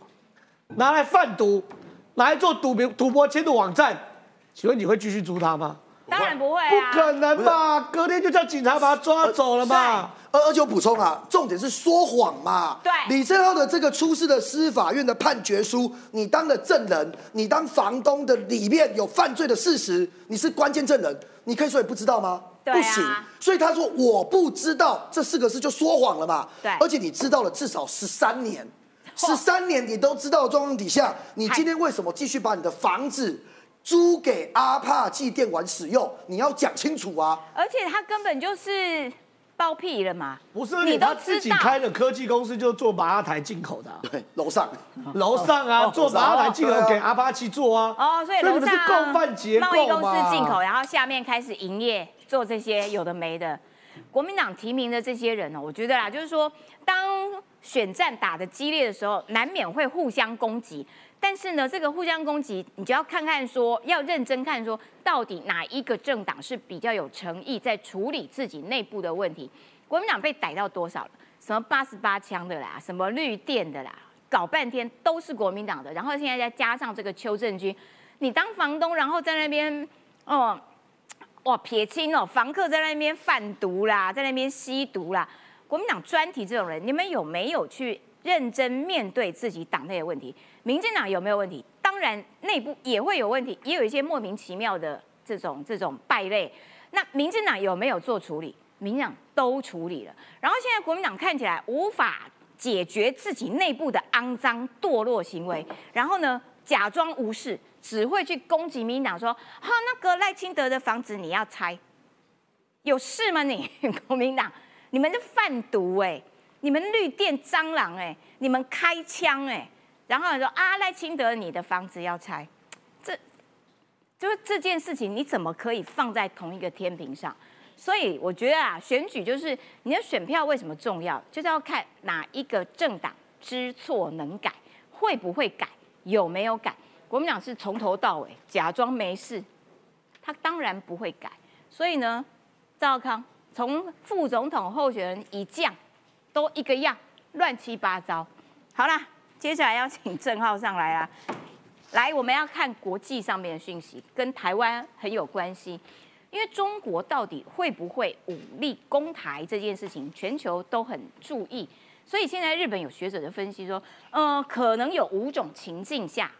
拿来贩毒，拿来做赌博赌博签赌网站，请问你会继续租他吗？当然不会，不可能吧？隔天就叫警察把他抓走了嘛。而而且我补充啊，重点是说谎嘛。对，李正浩的这个出事的司法院的判决书，你当了证人，你当房东的里面有犯罪的事实，你是关键证人，你可以说你不知道吗？不行。所以他说我不知道这四个字就说谎了嘛。对，而且你知道了至少十三年，十三年你都知道的状况底下，你今天为什么继续把你的房子？租给阿帕契电玩使用，你要讲清楚啊！而且他根本就是包庇了嘛？不是，你他自己开的科技公司就做麻辣台进口的。对，楼上，楼上啊，做麻辣台进口给阿帕契做啊。哦，所以楼上共犯结构贸易公司进口，然后下面开始营业做这些有的没的。国民党提名的这些人呢，我觉得啦，就是说，当选战打的激烈的时候，难免会互相攻击。但是呢，这个互相攻击，你就要看看说，要认真看说，到底哪一个政党是比较有诚意在处理自己内部的问题？国民党被逮到多少了？什么八十八枪的啦，什么绿电的啦，搞半天都是国民党的。然后现在再加上这个邱正军，你当房东，然后在那边哦，哇撇清哦，房客在那边贩毒啦，在那边吸毒啦，国民党专提这种人，你们有没有去认真面对自己党内的问题？民进党有没有问题？当然，内部也会有问题，也有一些莫名其妙的这种这种败类。那民进党有没有做处理？民进党都处理了。然后现在国民党看起来无法解决自己内部的肮脏堕落行为，然后呢，假装无视，只会去攻击民进党，说：“哈，那个赖清德的房子你要拆，有事吗？你 国民党，你们是贩毒哎，你们绿电蟑螂哎，你们开枪哎。”然后说啊，赖清德，你的房子要拆，这就是这件事情，你怎么可以放在同一个天平上？所以我觉得啊，选举就是你的选票为什么重要，就是要看哪一个政党知错能改，会不会改，有没有改。国民党是从头到尾假装没事，他当然不会改。所以呢，赵康从副总统候选人一降，都一个样，乱七八糟。好啦。接下来要请郑浩上来啊！来，我们要看国际上面的讯息，跟台湾很有关系。因为中国到底会不会武力攻台这件事情，全球都很注意。所以现在日本有学者的分析说，呃，可能有五种情境下，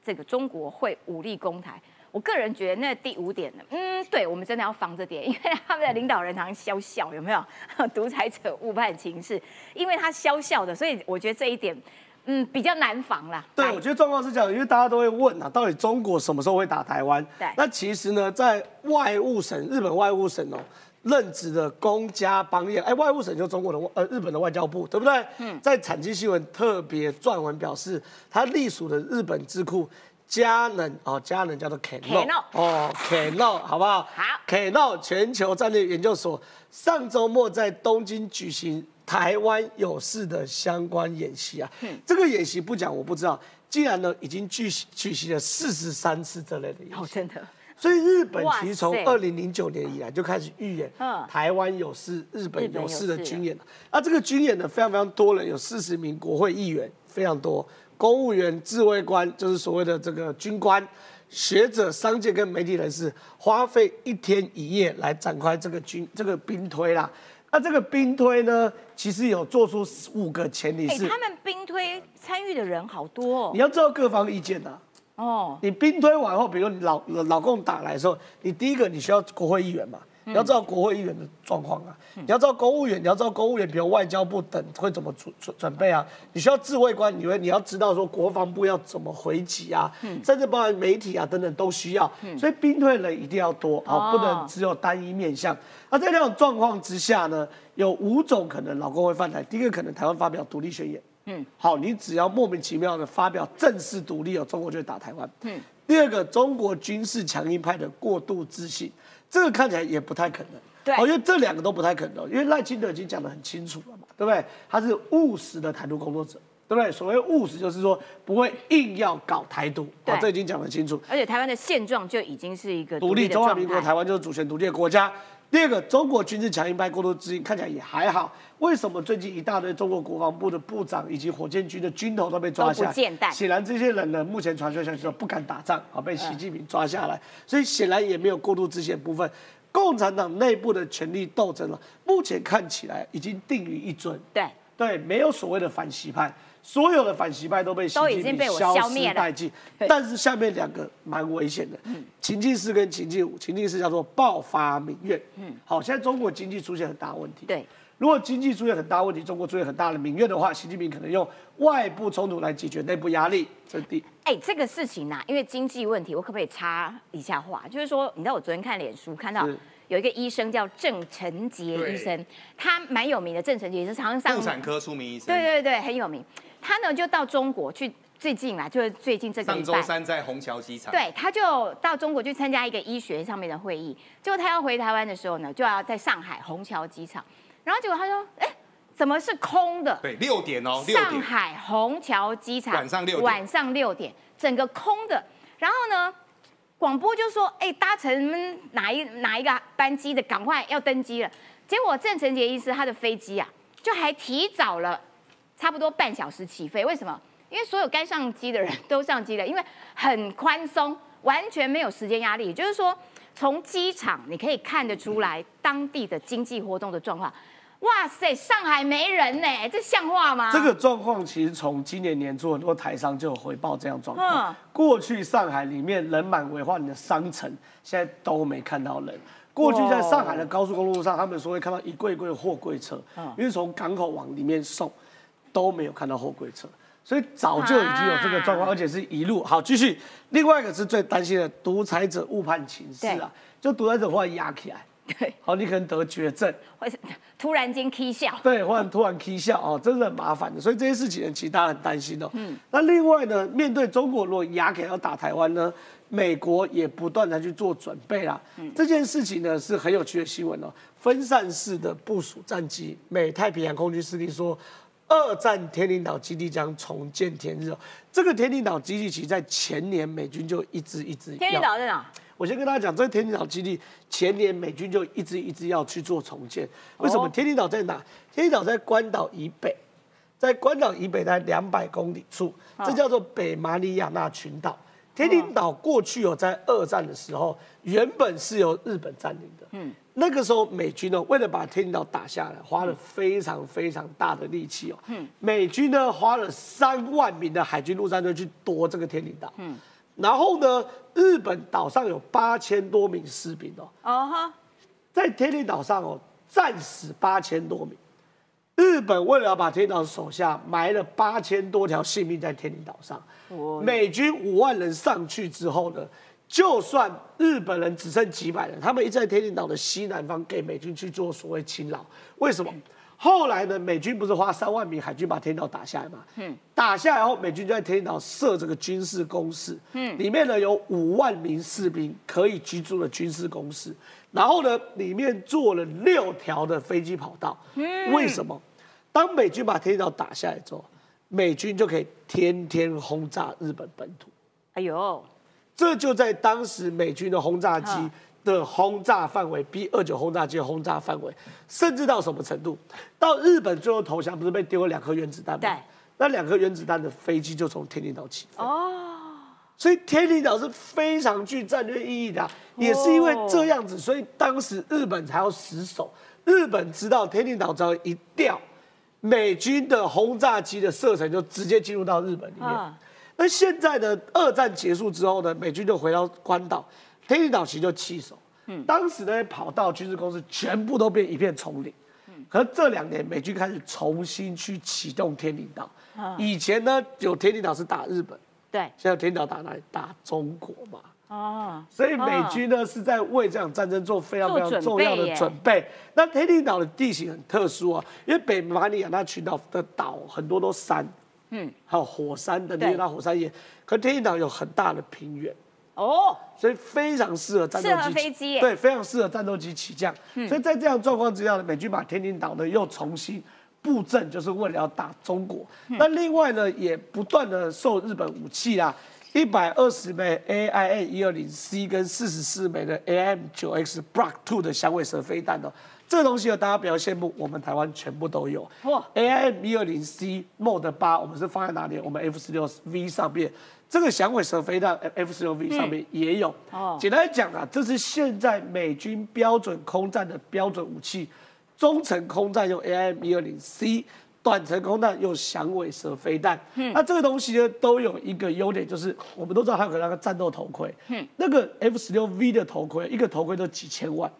这个中国会武力攻台。我个人觉得那第五点呢，嗯，对我们真的要防着点，因为他们的领导人常常消笑，有没有？独裁者误判情势，因为他消笑的，所以我觉得这一点。嗯，比较难防啦。对，我觉得状况是这样，因为大家都会问啊，到底中国什么时候会打台湾？对。那其实呢，在外务省，日本外务省哦，任职的公家邦彦，哎，外务省就中国的呃日本的外交部，对不对？嗯。在产经新闻特别撰文表示，他隶属的日本智库佳能哦，佳能叫做 Kano 哦，Kano 好不好？好。Kano 全球战略研究所上周末在东京举行。台湾有事的相关演习啊，这个演习不讲我不知道。既然呢已经举举行了四十三次这类的演习，真的。所以日本其实从二零零九年以来就开始预演台湾有事、日本有事的军演了。那这个军演呢非常非常多人，有四十名国会议员，非常多公务员、自卫官，就是所谓的这个军官、学者、商界跟媒体人士，花费一天一夜来展开这个军这个兵推啦。那这个兵推呢，其实有做出五个前提是，他们兵推参与的人好多，哦你要知道各方意见呐。哦，你兵推完后，比如你老老共打来的时候，你第一个你需要国会议员嘛。你要知道国会议员的状况啊，你要知道公务员，你要知道公务员，比如外交部等会怎么准准准备啊？你需要智慧官，你会你要知道说国防部要怎么回击啊？甚至包含媒体啊等等都需要，所以兵退人一定要多啊，不能只有单一面向。那在这种状况之下呢，有五种可能老公会犯台。第一个可能台湾发表独立宣言，嗯，好，你只要莫名其妙的发表正式独立哦，中国就会打台湾。嗯，第二个中国军事强硬派的过度自信。这个看起来也不太可能，对，因为这两个都不太可能，因为赖清德已经讲得很清楚了嘛，对不对？他是务实的台独工作者，对不对？所谓务实就是说不会硬要搞台独，对，这已经讲得清楚。而且台湾的现状就已经是一个独立中华民国台湾就是主权独立的国家。第二个，中国军事强硬派过度自信，看起来也还好。为什么最近一大堆中国国防部的部长以及火箭军的军头都被抓下来？显然这些人呢，目前传说消息说不敢打仗，啊，被习近平抓下来，所以显然也没有过度自信部分。共产党内部的权力斗争了，目前看起来已经定于一尊。对对，没有所谓的反习派，所有的反习派都被习近平消失殆尽。但是下面两个蛮危险的，情境四跟情境五，秦晋四叫做爆发民怨。嗯，好，现在中国经济出现很大问题。对。如果经济出现很大问题，中国出现很大的民怨的话，习近平可能用外部冲突来解决内部压力。这第哎，这个事情呢，因为经济问题，我可不可以插一下话？就是说，你知道我昨天看脸书看到有一个医生叫郑成杰医生，他蛮有名的。郑成杰是常上妇产科出名医生，对对对，很有名。他呢就到中国去，最近啊，就是最近这个上周三在虹桥机场，对，他就到中国去参加一个医学上面的会议。结果他要回台湾的时候呢，就要在上海虹桥机场。然后结果他说：“哎，怎么是空的？对，六点哦，上海虹桥机场晚上六点，晚上六点，整个空的。然后呢，广播就说：哎，搭乘哪一哪一个班机的，赶快要登机了。结果郑成杰医师他的飞机啊，就还提早了差不多半小时起飞。为什么？因为所有该上机的人都上机了，因为很宽松，完全没有时间压力。也就是说，从机场你可以看得出来当地的经济活动的状况。”哇塞，上海没人呢，这像话吗？这个状况其实从今年年初很多台商就有回报这样状况。过去上海里面人满为患的商城，现在都没看到人。过去在上海的高速公路上，他们说会看到一柜柜货柜车，因为从港口往里面送，都没有看到货柜车，所以早就已经有这个状况，而且是一路好继续。另外一个是最担心的独裁者误判情势啊，就独裁者会压起来。对，好，你可能得绝症，或是突然间 k 笑，对，或者突然 k 笑哦，真的很麻烦的。所以这些事情呢，其实大家很担心哦。嗯，那另外呢，面对中国如果牙给要打台湾呢，美国也不断的去做准备啦。嗯，这件事情呢是很有趣的新闻哦。分散式的部署战机，美太平洋空军司令说，二战天宁岛基地将重见天日。这个天宁岛基地其实在前年美军就一直一直。天宁岛在哪？我先跟大家讲，这个天宁岛基地前年美军就一直一直要去做重建。为什么？天宁岛在哪？天宁岛在关岛以北，在关岛以北大概两百公里处，这叫做北马里亚纳群岛。天宁岛过去有在二战的时候，原本是由日本占领的。嗯，那个时候美军呢，为了把天宁岛打下来，花了非常非常大的力气哦。嗯，美军呢花了三万名的海军陆战队去夺这个天宁岛。嗯。然后呢，日本岛上有八千多名士兵哦。哦哈，在天庭岛上哦，战死八千多名。日本为了要把天庭岛手下埋了八千多条性命在天宁岛上。美军五万人上去之后呢，就算日本人只剩几百人，他们一直在天津岛的西南方给美军去做所谓侵扰。为什么？后来呢，美军不是花三万名海军把天岛打下来吗？嗯，打下来后，美军就在天岛设这个军事工事，嗯，里面呢有五万名士兵可以居住的军事工事，然后呢，里面做了六条的飞机跑道。嗯，为什么？当美军把天岛打下来之后，美军就可以天天轰炸日本本土。哎呦，这就在当时美军的轰炸机。的轰炸范围，B 二九轰炸机的轰炸范围，甚至到什么程度？到日本最后投降，不是被丢了两颗原子弹吗？对，那两颗原子弹的飞机就从天津岛起飞。哦，所以天津岛是非常具战略意义的，也是因为这样子，所以当时日本才要死守。日本知道天津岛只要一掉，美军的轰炸机的射程就直接进入到日本里面。那现在的二战结束之后呢，美军就回到关岛。天津岛其实就弃守，嗯，当时那些跑道军事公司全部都变一片丛林，嗯，可是这两年美军开始重新去启动天津岛，以前呢有天津岛是打日本，对，现在天津岛打哪里？打中国嘛，哦，所以美军呢是在为这场战争做非常非常重要的准备。那天津岛的地形很特殊啊，因为北马里亚纳群岛的岛很多都山，嗯，还有火山的那那火山岩，可天津岛有很大的平原。哦，所以非常适合战斗机，飞机。对，非常适合战斗机起降。所以在这样状况之下呢，美军把天津岛呢又重新布阵，就是为了要打中国。那另外呢，也不断的受日本武器啊，一百二十枚 A I A 一二零 C 跟四十四枚的 A M 九 X Block Two 的响尾蛇飞弹哦，这个东西呢，大家不要羡慕，我们台湾全部都有。哇，A I M 一二零 C Mod 八，我们是放在哪里？我们 F 十六 V 上面。这个响尾蛇飞弹 F 十六 V 上面也有。哦，简单讲啊，这是现在美军标准空战的标准武器。中程空战用 AIM 一二零 C，短程空战用响尾蛇飞弹。嗯，那这个东西呢，都有一个优点，就是我们都知道它有那个战斗头盔。嗯，那个 F 十六 V 的头盔，一个头盔都几千万。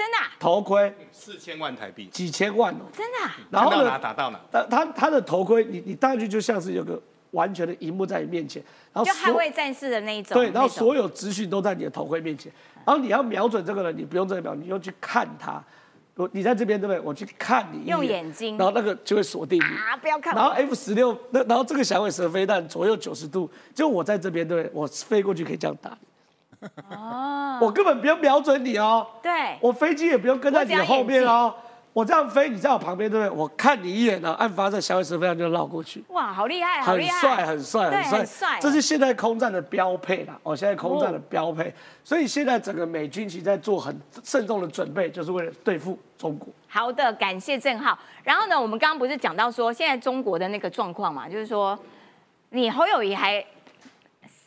真的？头盔四千万台币。几千万哦。真的？然后呢？打到哪？他他他的头盔，你你戴上去就像是有个。完全的荧幕在你面前，然后就捍卫战士的那一种。对，然后所有资讯都在你的头盔面前，然后你要瞄准这个人，你不用这个瞄，你用去看他。我你在这边对不对？我去看你，用眼睛，然后那个就会锁定你啊！不要看。然后 F 十六，那然后这个响尾蛇飞弹左右九十度，就我在这边对不对？我飞过去可以这样打你。哦。我根本不用瞄准你哦。对。我飞机也不用跟在你的后面哦。我这样飞，你在我旁边，对不对？我看你一眼呢，案发在小尾蛇飞上就绕过去。哇，好厉害，很帅，很帅，很帅。这是现在空战的标配啦，哦，现在空战的标配。所以现在整个美军其实在做很慎重的准备，就是为了对付中国。好的，感谢郑浩。然后呢，我们刚刚不是讲到说，现在中国的那个状况嘛，就是说，你侯友谊还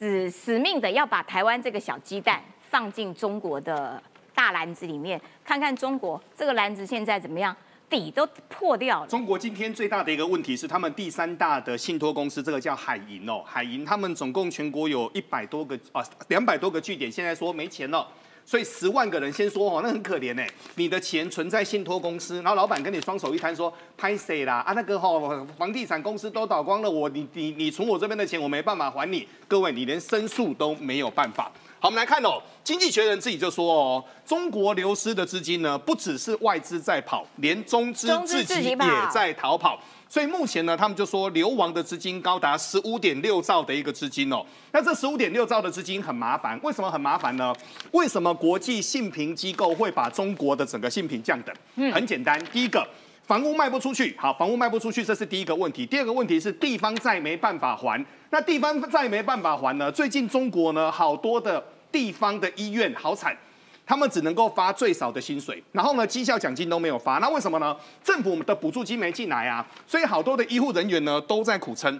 死死命的要把台湾这个小鸡蛋放进中国的。大篮子里面看看中国这个篮子现在怎么样？底都破掉了。中国今天最大的一个问题是，他们第三大的信托公司，这个叫海银哦，海银他们总共全国有一百多个啊，两百多个据点，现在说没钱了，所以十万个人先说哦，那很可怜哎，你的钱存在信托公司，然后老板跟你双手一摊说拍谁啦啊那个哈房地产公司都倒光了，我你你你存我这边的钱我没办法还你，各位你连申诉都没有办法。好，我们来看哦，经济学人自己就说哦，中国流失的资金呢，不只是外资在跑，连中资自己也在逃跑。所以目前呢，他们就说流亡的资金高达十五点六兆的一个资金哦。那这十五点六兆的资金很麻烦，为什么很麻烦呢？为什么国际信评机构会把中国的整个信评降等？嗯，很简单，第一个，房屋卖不出去，好，房屋卖不出去，这是第一个问题。第二个问题是地方债没办法还，那地方债没办法还呢？最近中国呢，好多的。地方的医院好惨，他们只能够发最少的薪水，然后呢，绩效奖金都没有发，那为什么呢？政府的补助金没进来啊，所以好多的医护人员呢都在苦撑，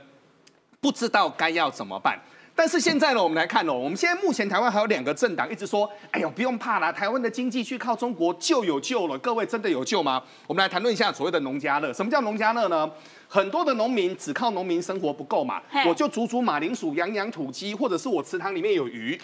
不知道该要怎么办。但是现在呢，我们来看哦，我们现在目前台湾还有两个政党一直说，哎呦，不用怕啦，台湾的经济去靠中国就有救了。各位真的有救吗？我们来谈论一下所谓的农家乐。什么叫农家乐呢？很多的农民只靠农民生活不够嘛，我就煮煮马铃薯，养养土鸡，或者是我池塘里面有鱼。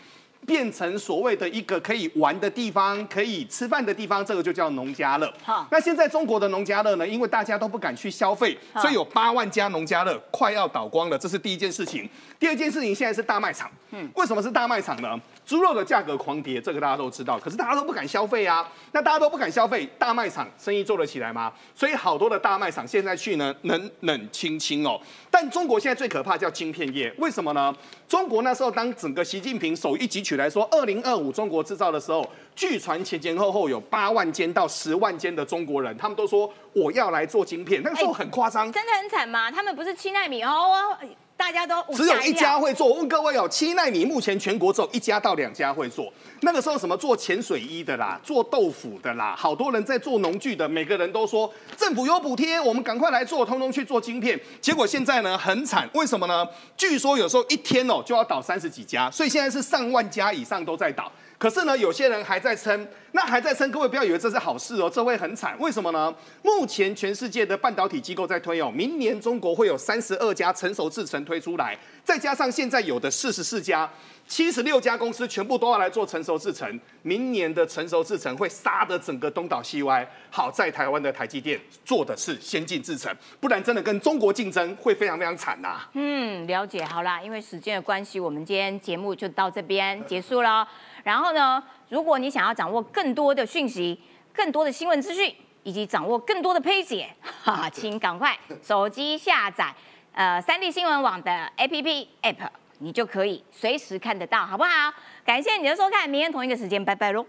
变成所谓的一个可以玩的地方，可以吃饭的地方，这个就叫农家乐。好，那现在中国的农家乐呢？因为大家都不敢去消费，所以有八万家农家乐快要倒光了。这是第一件事情。第二件事情，现在是大卖场。嗯，为什么是大卖场呢？猪肉的价格狂跌，这个大家都知道。可是大家都不敢消费啊。那大家都不敢消费，大卖场生意做得起来吗？所以好多的大卖场现在去呢，冷冷清清哦。但中国现在最可怕叫晶片业，为什么呢？中国那时候当整个习近平手一举起来说二零二五中国制造的时候，据传前前后后有八万间到十万间的中国人，他们都说我要来做晶片，那个时候很夸张，真的很惨吗？他们不是七纳米哦。大家都只有一家会做。我问各位哦，七纳米目前全国只有一家到两家会做。那个时候什么做潜水衣的啦，做豆腐的啦，好多人在做农具的，每个人都说政府有补贴，我们赶快来做，通通去做晶片。结果现在呢很惨，为什么呢？据说有时候一天哦就要倒三十几家，所以现在是上万家以上都在倒。可是呢，有些人还在撑，那还在撑，各位不要以为这是好事哦，这会很惨。为什么呢？目前全世界的半导体机构在推哦，明年中国会有三十二家成熟制程推出来，再加上现在有的四十四家，七十六家公司全部都要来做成熟制程。明年的成熟制程会杀得整个东倒西歪。好在台湾的台积电做的是先进制程，不然真的跟中国竞争会非常非常惨呐。嗯，了解好啦，因为时间的关系，我们今天节目就到这边结束了。然后呢，如果你想要掌握更多的讯息、更多的新闻资讯，以及掌握更多的配解，哈，请赶快手机下载呃三 D 新闻网的 A P P App，你就可以随时看得到，好不好？感谢你的收看，明天同一个时间，拜拜喽。